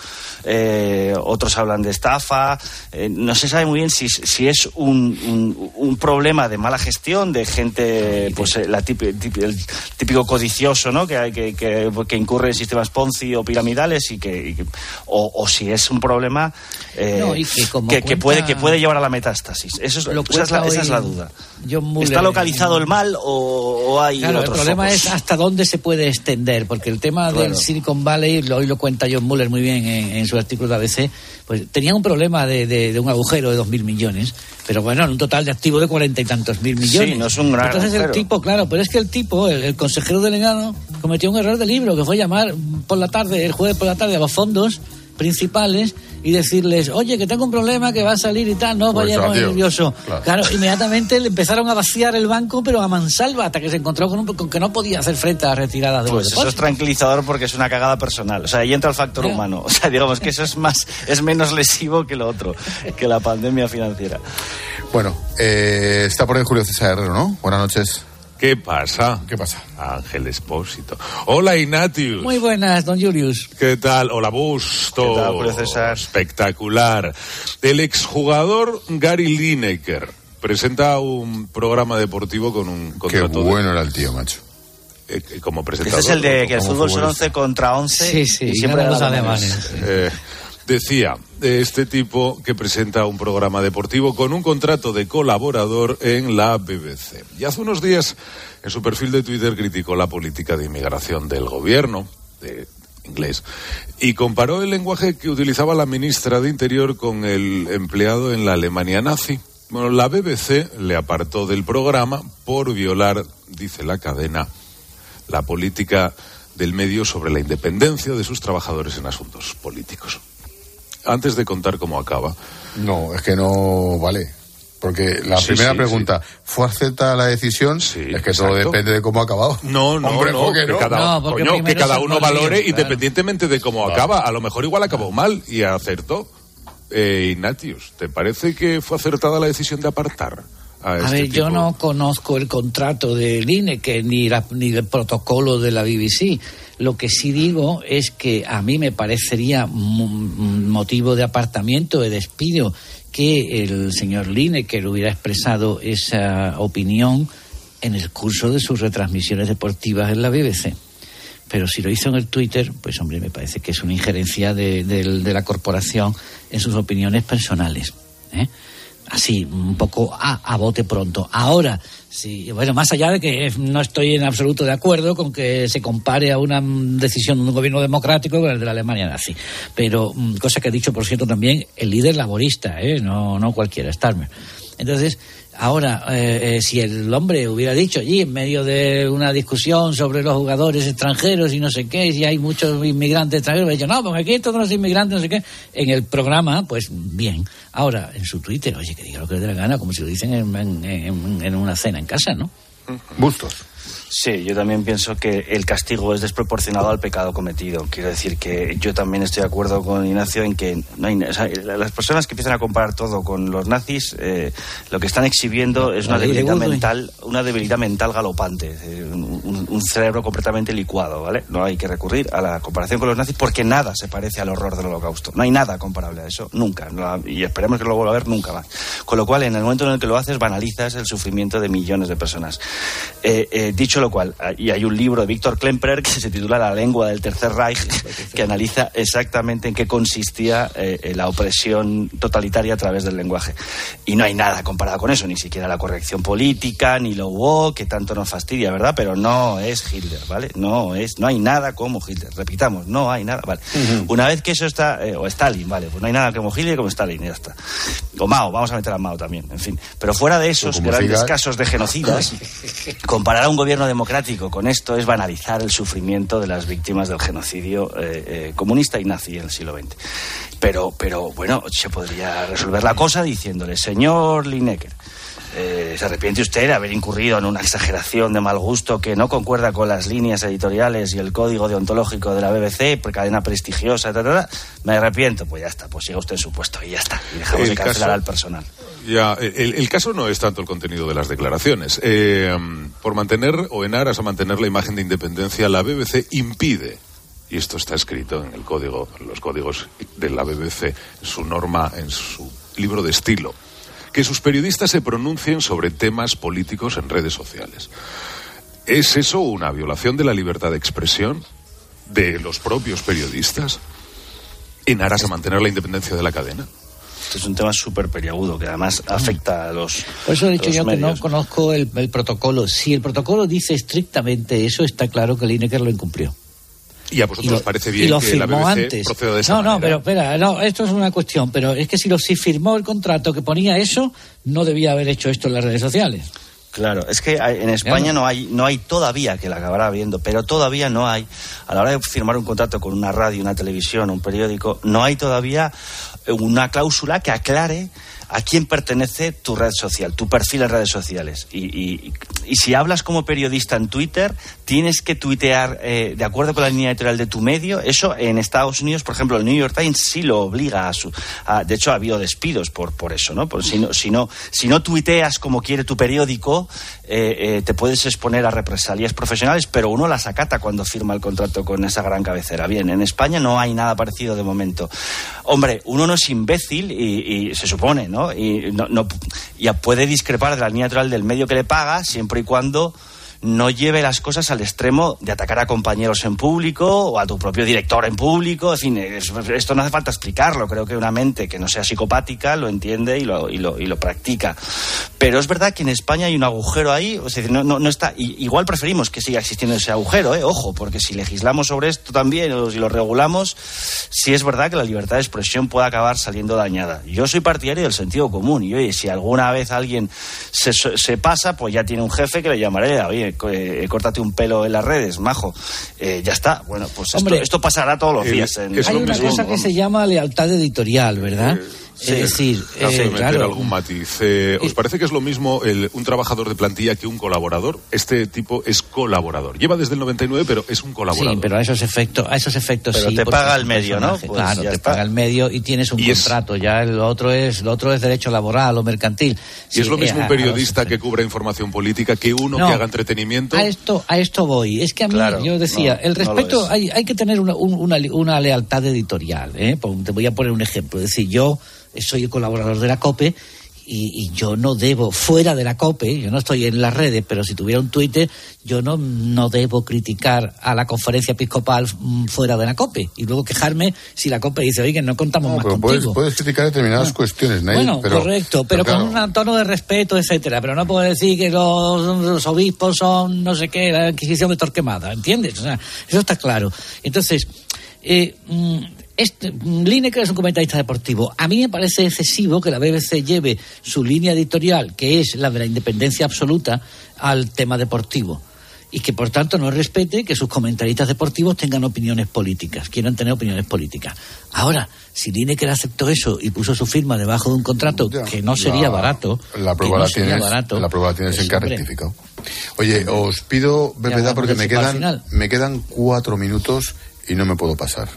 eh, otros hablan de estafa, eh, no se sabe muy bien si, si es un, un- un problema de mala gestión, de gente, pues la el típico codicioso, ¿no? Que, que, que, que incurre en sistemas Ponzi o piramidales que, y que- o, o si es un problema eh, No, que puede, que puede llevar a la metástasis. Eso es, Lo esa, es la, cuenta esa es la hoy duda. ¿Está localizado el mal o, o hay Claro, el problema focos? es hasta dónde se puede extender, porque el tema Claro. del Silicon Valley, lo- hoy lo cuenta John Muller muy bien en, en su artículo de ABC, pues tenía un problema de, de- de un agujero de dos mil millones, pero bueno, en un total de activo de cuarenta y tantos mil millones. Sí, no es un gran Entonces el tipo, claro, pero es que el tipo, el, el consejero delegado, cometió un error de libro, que fue llamar por la tarde, el jueves por la tarde, a los fondos principales y decirles, oye, que tengo un problema que va a salir y tal, no Pues nervioso. Claro. Claro, inmediatamente le empezaron a vaciar el banco, pero a mansalva, hasta que se encontró con, un- con que no podía hacer frente a la retirada de Pues los eso es tranquilizador porque es una cagada personal. O sea, ahí entra el factor Claro. humano. O sea, digamos que eso es más, es menos lesivo que lo otro, que la pandemia financiera. Bueno, eh, está por ahí Julio César Herrero, ¿no? Buenas noches. ¿Qué pasa? ¿Qué pasa? Ángel Espósito. Hola, Ignatius. Muy buenas, don Julius. ¿Qué tal? Hola, Busto. ¿Qué tal, Julio César? Espectacular. El exjugador Gary Lineker presenta un programa deportivo con un Qué de- bueno era el tío, macho. eh, eh, como Ese presentador. es el de que el fútbol son futbolista. 11 contra 11 Sí, sí, y siempre los alemanes. Eh, decía, este tipo que presenta un programa deportivo con un contrato de colaborador en la BBC. Y hace unos días, en su perfil de Twitter, criticó la política de inmigración del gobierno, de inglés, y comparó el lenguaje que utilizaba la ministra de Interior con el empleado en la Alemania nazi. Bueno, la BBC le apartó del programa por violar, dice la cadena, la política del medio sobre la independencia de sus trabajadores en asuntos políticos. Antes de contar cómo acaba, No, es que no vale. Porque la Sí, primera sí, pregunta, ¿fue aceptada la decisión? Sí, es que todo exacto. depende de cómo ha acabado. no, no, Hombre, no, ¿por qué que no? cada, No, porque coño, que primero cada se uno valore claro. independientemente de cómo acaba. A lo mejor igual acabó mal y acertó. Eh, Ignatius, ¿te parece que fue acertada la decisión de apartar? A, A este ver, yo no conozco el contrato del INEC ni, la- ni el protocolo de la BBC. Lo que sí digo es que a mí me parecería mo- motivo de apartamiento, de despido, que el señor Lineker hubiera expresado esa opinión en el curso de sus retransmisiones deportivas en la BBC. Pero si lo hizo en el Twitter, pues hombre, me parece que es una injerencia de, del- de la corporación en sus opiniones personales. ¿eh? Así, un poco a, a bote pronto. Ahora, sí, bueno, más allá de que no estoy en absoluto de acuerdo con que se compare a una decisión de un gobierno democrático con el de la Alemania nazi. Pero, mm, cosa que ha dicho, por cierto, también el líder laborista, ¿eh? no, no cualquiera, Starmer. Entonces, ahora, eh, eh, si el hombre hubiera dicho allí, en medio de una discusión sobre los jugadores extranjeros y no sé qué, si hay muchos inmigrantes extranjeros, hubiera dicho, no, porque aquí todos los inmigrantes, no sé qué, en el programa, pues bien. Ahora, en su Twitter, oye, que diga lo que le dé la gana, como si lo dicen en, en- en- en una cena en casa, ¿no? Bustos. Sí, yo también pienso que el castigo es desproporcionado al pecado cometido. Quiero decir que yo también estoy de acuerdo con Ignacio en que no hay, o sea, las personas que empiezan a comparar todo con los nazis, eh, lo que están exhibiendo es una debilidad mental, una debilidad mental galopante, un, un- un cerebro completamente licuado, ¿vale? No hay que recurrir a la comparación con los nazis porque nada se parece al horror del Holocausto. No hay nada comparable a eso, nunca. No- y esperemos que lo vuelva a ver nunca más. Con lo cual, en el momento en el que lo haces, banalizas el sufrimiento de millones de personas. Eh, eh, dicho lo cual, ah, y hay un libro de Víctor Klemperer que se titula La lengua del Tercer Reich, que analiza exactamente en qué consistía eh, eh, la opresión totalitaria a través del lenguaje. Y no hay nada comparado con eso, ni siquiera la corrección política, ni lo woke, que tanto nos fastidia, ¿verdad? Pero no es Hitler, ¿vale? No es, no hay nada como Hitler. Repitamos, no hay nada, ¿vale? Una vez que eso está, eh, o Stalin, ¿vale? Pues no hay nada como Hitler como Stalin, y ya está. O Mao, vamos a meter a Mao también, en fin. Pero fuera de esos grandes casos de genocidas, comparar a un gobierno democrático con esto es banalizar el sufrimiento de las víctimas del genocidio eh, eh, comunista y nazi en el siglo XX. Pero, pero bueno, se podría resolver la cosa diciéndole, señor Lineker, eh, ¿se arrepiente usted de haber incurrido en una exageración de mal gusto que no concuerda con las líneas editoriales y el código deontológico de la BBC, por cadena prestigiosa, ta, ta, ta? Me arrepiento, pues ya está, pues siga usted en su puesto y ya está. Y dejamos El de cancelar caso- al personal. Ya, el, el caso no es tanto el contenido de las declaraciones. Eh, por mantener o en aras a mantener la imagen de independencia, la BBC impide, y esto está escrito en el código, en los códigos de la BBC, su norma, en su libro de estilo, que sus periodistas se pronuncien sobre temas políticos en redes sociales. ¿Es eso una violación de la libertad de expresión de los propios periodistas en aras a mantener la independencia de la cadena? Este es un tema súper periagudo que además afecta a los. Por eso he dicho yo que no conozco el, el protocolo. Si el protocolo dice estrictamente eso, está claro que el INECER lo incumplió. ¿Y a vosotros Y os parece y bien lo que la firmó BBC antes. proceda de esa No, no, manera? pero espera, no, esto es una cuestión, pero es que si lo si firmó el contrato que ponía eso, no debía haber hecho esto en las redes sociales. Claro, es que hay- en España no hay, no hay todavía, que la acabará viendo, pero todavía no hay, a la hora de firmar un contrato con una radio, una televisión, un periódico, no hay todavía una cláusula que aclare a quién pertenece tu red social, tu perfil en redes sociales. Y, y- y si hablas como periodista en Twitter, tienes que tuitear eh, de acuerdo con la línea editorial de tu medio. Eso en Estados Unidos, por ejemplo, el New York Times sí lo obliga a su. a- de hecho, ha habido despidos por, por eso, ¿no? Por, si, no, si, no, si no tuiteas como quiere tu periódico, eh, eh, te puedes exponer a represalias profesionales, pero uno las acata cuando firma el contrato con esa gran cabecera. Bien, en España no hay nada parecido de momento. Hombre, uno no es imbécil y, y se supone, ¿no? Y no, no- ya puede discrepar de la línea natural del medio que le paga siempre y cuando no lleve las cosas al extremo de atacar a compañeros en público o a tu propio director en público. En fin, es- esto no hace falta explicarlo. Creo que una mente que no sea psicopática lo entiende y lo, y lo, y lo practica. Pero es verdad que en España hay un agujero ahí. O sea, no, no, no está, igual preferimos que siga existiendo ese agujero, ¿eh? ojo, porque si legislamos sobre esto también o si lo regulamos, sí es verdad que la libertad de expresión puede acabar saliendo dañada. Yo soy partidario del sentido común y oye, si alguna vez alguien se, se pasa, pues ya tiene un jefe que le llamaré, co- eh, córtate un pelo en las redes, majo. Eh, ya está. Bueno, pues esto, Hombre, esto pasará todos los el- días. en- Hay lo una mismo, cosa que se llama lealtad editorial, ¿verdad? Sí. es decir, eh, meter claro, algún matiz. Eh, ¿Os parece que es lo mismo el- un trabajador de plantilla que un colaborador? Este tipo es colaborador. Lleva desde el 99, pero es un colaborador. Sí, pero a esos efectos, a esos efectos Pero sí. te paga el medio, ¿no? Pues claro, te está. paga el medio y tienes un Y es- contrato. Ya lo otro es, lo otro es derecho laboral o mercantil. Y Sí, es lo eh, mismo a- un periodista que cubra información política que uno No. que haga entretenimiento. A esto, a esto voy. Es que a mí, Claro, yo decía, no, el respeto, es. hay, hay que tener una, un- una, una lealtad editorial. ¿eh? Te voy a poner un ejemplo. Es decir, yo soy el colaborador de la COPE y, y yo no debo, fuera de la COPE, yo no estoy en las redes, pero si tuviera un Twitter, yo no, no debo criticar a la conferencia episcopal mm, fuera de la COPE y luego quejarme si la COPE dice, oye, no contamos No, más pero puedes, contigo. puedes criticar determinadas cuestiones, Nail, Bueno, pero, correcto, pero, claro, con un tono de respeto, etcétera. Pero no puedo decir que los, los obispos son no sé qué, la Inquisición de Torquemada, ¿entiendes? O sea, eso está claro. Entonces, eh, mm, este, Lineker es un comentarista deportivo. A mí me parece excesivo que la BBC lleve su línea editorial, que es la de la independencia absoluta, al tema deportivo. Y que por tanto no respete que sus comentaristas deportivos tengan opiniones políticas, quieran tener opiniones políticas. Ahora, si Lineker aceptó eso y puso su firma debajo de un contrato Ya, que no sería la- barato, La que prueba, no la, sería tienes, barato, la prueba tienes pues, en que rectificado. Oye, os pido brevedad porque me quedan, me quedan cuatro minutos y no me puedo pasar.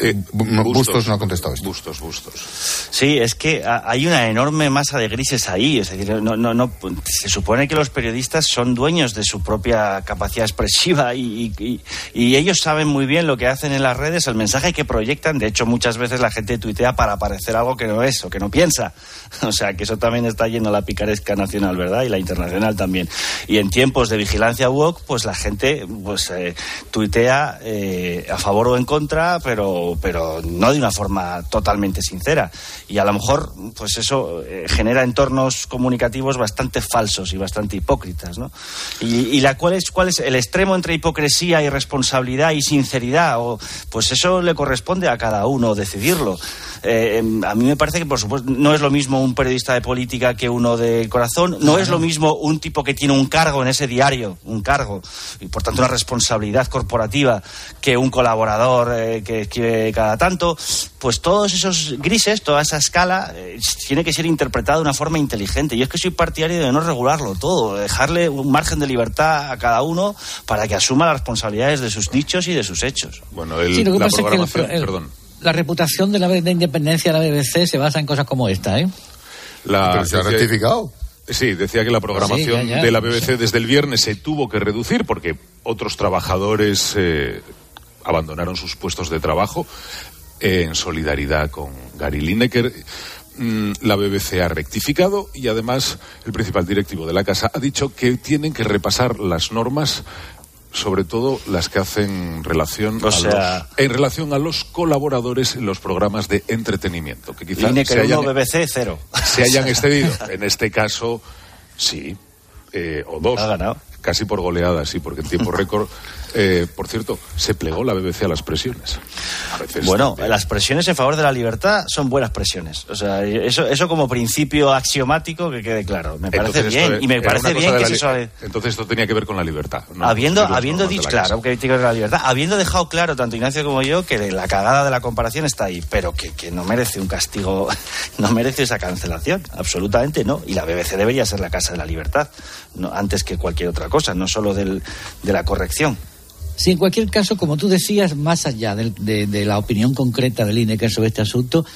Eh, Bu- Bustos no ha contestado esto. Bustos, bustos. Sí, es que ha- hay una enorme masa de grises ahí. Es decir, no, no, no, se supone que los periodistas son dueños de su propia capacidad expresiva y, y- y ellos saben muy bien lo que hacen en las redes, el mensaje que proyectan. De hecho, muchas veces la gente tuitea para parecer algo que no es o que no piensa. O sea, que eso también está yendo a la picaresca nacional, ¿verdad? Y la internacional también. Y en tiempos de vigilancia woke, pues la gente pues eh, tuitea eh, a favor o en contra, pero, pero no de una forma totalmente sincera. Y a lo mejor, pues eso eh, genera entornos comunicativos bastante falsos y bastante hipócritas, ¿no? Y, y la cuál es, cuál es el extremo entre hipocresía y responsabilidad y sinceridad, o, pues eso le corresponde a cada uno decidirlo. Eh, em, a mí me parece que, por supuesto, no es lo mismo un periodista de política que uno de corazón, no es lo mismo un tipo que tiene un cargo en ese diario, un cargo, y por tanto una responsabilidad corporativa, que un colaborador eh, que escribe cada tanto. Pues todos esos grises, toda esa escala, eh, tiene que ser interpretada de una forma inteligente. Yo es que soy partidario de no regularlo todo, dejarle un margen de libertad a cada uno para que asuma las responsabilidades de sus dichos y de sus hechos. Bueno, el- Sí, lo que la pasa es que el- programación, el- perdón. la reputación de la de independencia de la BBC se basa en cosas como esta, ¿eh? La, Pero se ha rectificado. Sí, decía que la programación Sí, ya, ya. de la BBC desde el viernes se tuvo que reducir porque otros trabajadores eh, abandonaron sus puestos de trabajo eh, en solidaridad con Gary Lineker. Mm, La BBC ha rectificado y además el principal directivo de la casa ha dicho que tienen que repasar las normas sobre todo las que hacen relación O a sea- los, en relación a los colaboradores en los programas de entretenimiento que quizás se Lineker hayan, 1, BBC 0. se hayan excedido. En este caso, sí. Eh, o dos. Ha ganado. Casi por goleada, sí, porque en tiempo récord, eh, por cierto, se plegó la BBC a las presiones. A veces Bueno, las presiones en favor de la libertad son buenas presiones. O sea, eso, eso como principio axiomático que quede claro. Me parece Entonces esto bien. Y me parece bien de que se suave. Entonces esto tenía que ver con la libertad. ¿no? habiendo habiendo de dicho, claro, que con la libertad, habiendo dejado claro tanto Ignacio como yo que la cagada de la comparación está ahí, pero que, que no merece un castigo, no merece esa cancelación, absolutamente no. Y la BBC debería ser la casa de la libertad, no, antes que cualquier otra cosa, no solo del, de la corrección. Sí, en cualquier caso, como tú decías, más allá de, de la opinión concreta del INECAR sobre este asunto,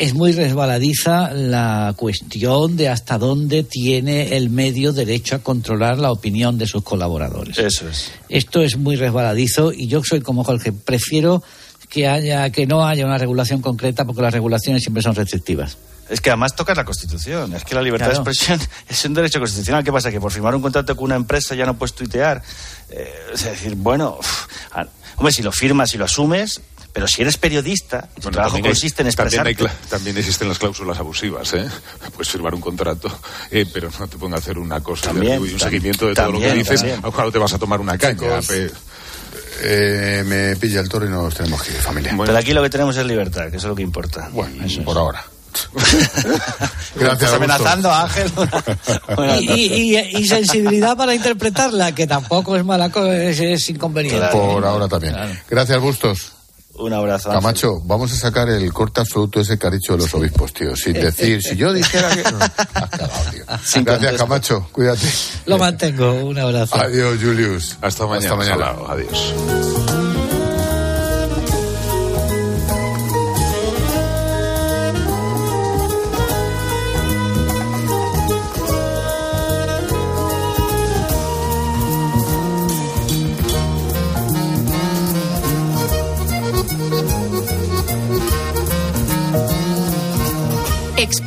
es muy resbaladiza la cuestión de hasta dónde tiene el medio derecho a controlar la opinión de sus colaboradores. Eso es. Esto es muy resbaladizo y yo soy como Jorge, prefiero que haya que no haya una regulación concreta porque las regulaciones siempre son restrictivas. Es que además toca la Constitución. Es que la libertad Claro. de expresión es un derecho constitucional. ¿Qué pasa? Que por firmar un contrato con una empresa ya no puedes tuitear. Eh, es decir, bueno, uf, ah, hombre, si lo firmas y lo asumes, pero si eres periodista, tu Bueno, trabajo consiste en también, hay expresarte. también existen las cláusulas abusivas, ¿eh? Puedes firmar un contrato, eh, pero no te pongan a hacer una cosa de También, y un seguimiento de todo lo que dices. también. Ojalá te vas a tomar una caña. Pe- Eh, me pilla el toro y nos tenemos que ir, familia. Pero aquí lo que tenemos es libertad, que eso es lo que importa. Bueno, por ahora. Gracias, amenazando a Ángel. Y, y- y- y sensibilidad para interpretarla, que tampoco es mala cosa, es, es inconveniente. Por ahora también. Gracias, Bustos. Un abrazo. Ángel. Camacho, vamos a sacar el corte absoluto ese que ha dicho de los obispos, tío. Sin decir, si yo dijera que. No, has cagado, tío. Sin Gracias, contexto. Camacho. Cuídate. Lo mantengo, un abrazo. Adiós, Julius. Hasta mañana. Hasta mañana. Adiós.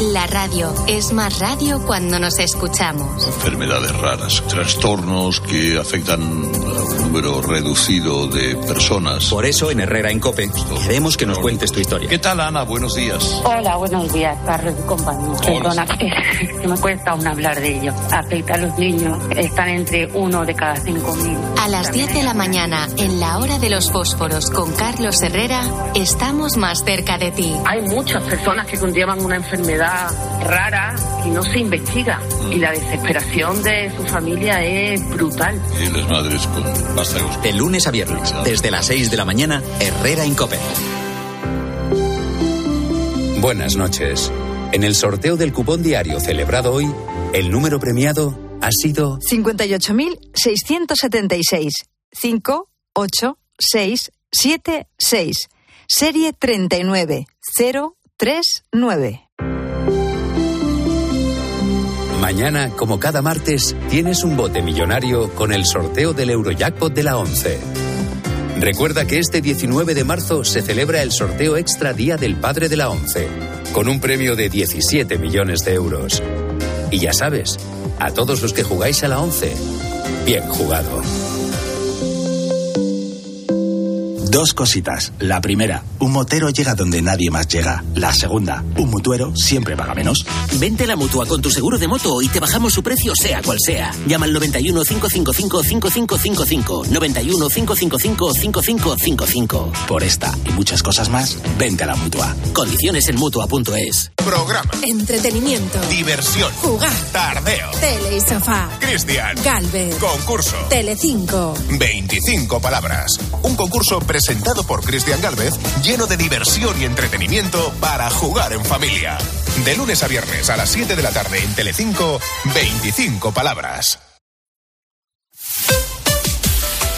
La radio es más radio cuando nos escuchamos. Enfermedades raras, trastornos que afectan a un número reducido de personas. Por eso en Herrera en Cope queremos que nos cuentes tu historia. ¿Qué tal, Ana? Buenos días. Hola, buenos días, Carlos y compañía. Perdona, que, me cuesta aún hablar de ello. Afecta a los niños, están entre uno de cada cinco mil. A las 10 de la mañana, en la hora de los fósforos con Carlos Herrera, estamos más cerca de ti. Hay muchas personas que conllevan una enfermedad rara y no se investiga. Y la desesperación de su familia es brutal. Y las madres con vástagos. De lunes a viernes, desde las 6 de la mañana, Herrera en Cope. Buenas noches. En el sorteo del cupón diario celebrado hoy, el número premiado ha sido 58.676. 5, 8, 6, 7, 6. Serie 39039. Mañana, como cada martes, tienes un bote millonario con el sorteo del Eurojackpot de la 11. Recuerda que este 19 de marzo se celebra el sorteo extra Día del Padre de la 11, con un premio de 17 millones de euros. Y ya sabes, a todos los que jugáis a la 11, bien jugado. Dos cositas. La primera, un motero llega donde nadie más llega. La segunda, un mutuero siempre paga menos. Vente a la mutua con tu seguro de moto y te bajamos su precio, sea cual sea. Llama al 91 555 5555. 91 555 5555. Por esta y muchas cosas más, vente a la mutua. Condiciones en mutua.es. Programa. Entretenimiento. Diversión. Jugar. Tardeo. Tele y sofá. Cristian. Galvez. Concurso. Telecinco. 25 palabras. Un concurso presentado por Cristian Galvez lleno de diversión y entretenimiento para jugar en familia. De lunes a viernes a las 7 de la tarde en Telecinco, 25 palabras.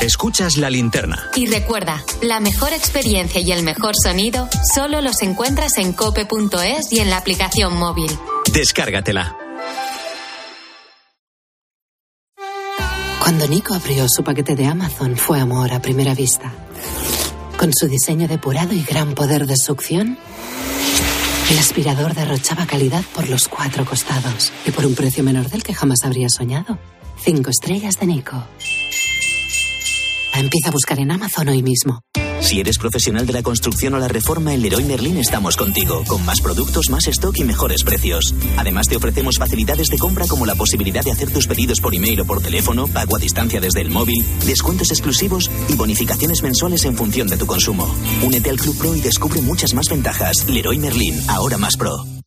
Escuchas la linterna. Y recuerda, la mejor experiencia y el mejor sonido solo los encuentras en cope.es y en la aplicación móvil. Descárgatela. Cuando Nico abrió su paquete de Amazon fue amor a primera vista. Con su diseño depurado y gran poder de succión, el aspirador derrochaba calidad por los cuatro costados y por un precio menor del que jamás habría soñado. Cinco estrellas de Nico. Empieza a buscar en Amazon hoy mismo. Si eres profesional de la construcción o la reforma, en Leroy Merlin estamos contigo, con más productos, más stock y mejores precios. Además, te ofrecemos facilidades de compra como la posibilidad de hacer tus pedidos por email o por teléfono, pago a distancia desde el móvil, descuentos exclusivos y bonificaciones mensuales en función de tu consumo. Únete al Club Pro y descubre muchas más ventajas. Leroy Merlin, ahora más pro.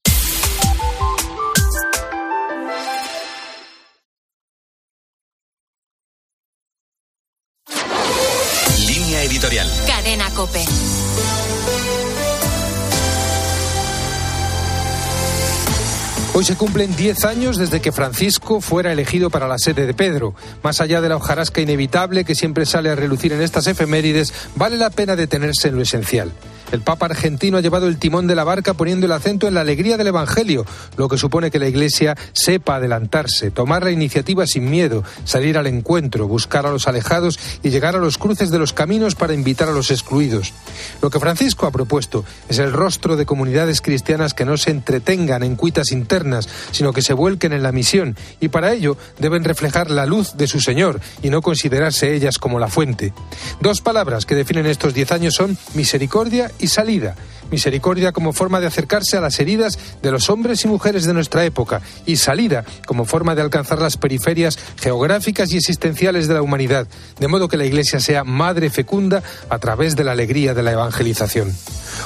Se cumplen 10 años desde que Francisco fuera elegido para la sede de Pedro. Más allá de la hojarasca inevitable que siempre sale a relucir en estas efemérides, vale la pena detenerse en lo esencial. El Papa argentino ha llevado el timón de la barca poniendo el acento en la alegría del Evangelio, lo que supone que la Iglesia sepa adelantarse, tomar la iniciativa sin miedo, salir al encuentro, buscar a los alejados y llegar a los cruces de los caminos para invitar a los excluidos. Lo que Francisco ha propuesto es el rostro de comunidades cristianas que no se entretengan en cuitas internas, sino que se vuelquen en la misión y para ello deben reflejar la luz de su Señor y no considerarse ellas como la fuente. Dos palabras que definen estos diez años son misericordia salida. Misericordia como forma de acercarse a las heridas de los hombres y mujeres de nuestra época y salida como forma de alcanzar las periferias geográficas y existenciales de la humanidad, de modo que la Iglesia sea madre fecunda a través de la alegría de la evangelización.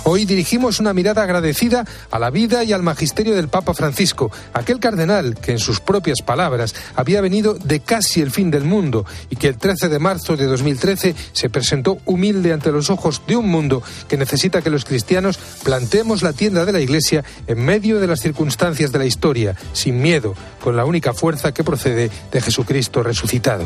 Hoy dirigimos una mirada agradecida a la vida y al magisterio del Papa Francisco, aquel cardenal que en sus propias palabras había venido de casi el fin del mundo y que el 13 de marzo de 2013 se presentó humilde ante los ojos de un mundo que necesita que los cristianos plantemos la tienda de la Iglesia en medio de las circunstancias de la historia, sin miedo, con la única fuerza que procede de Jesucristo resucitado.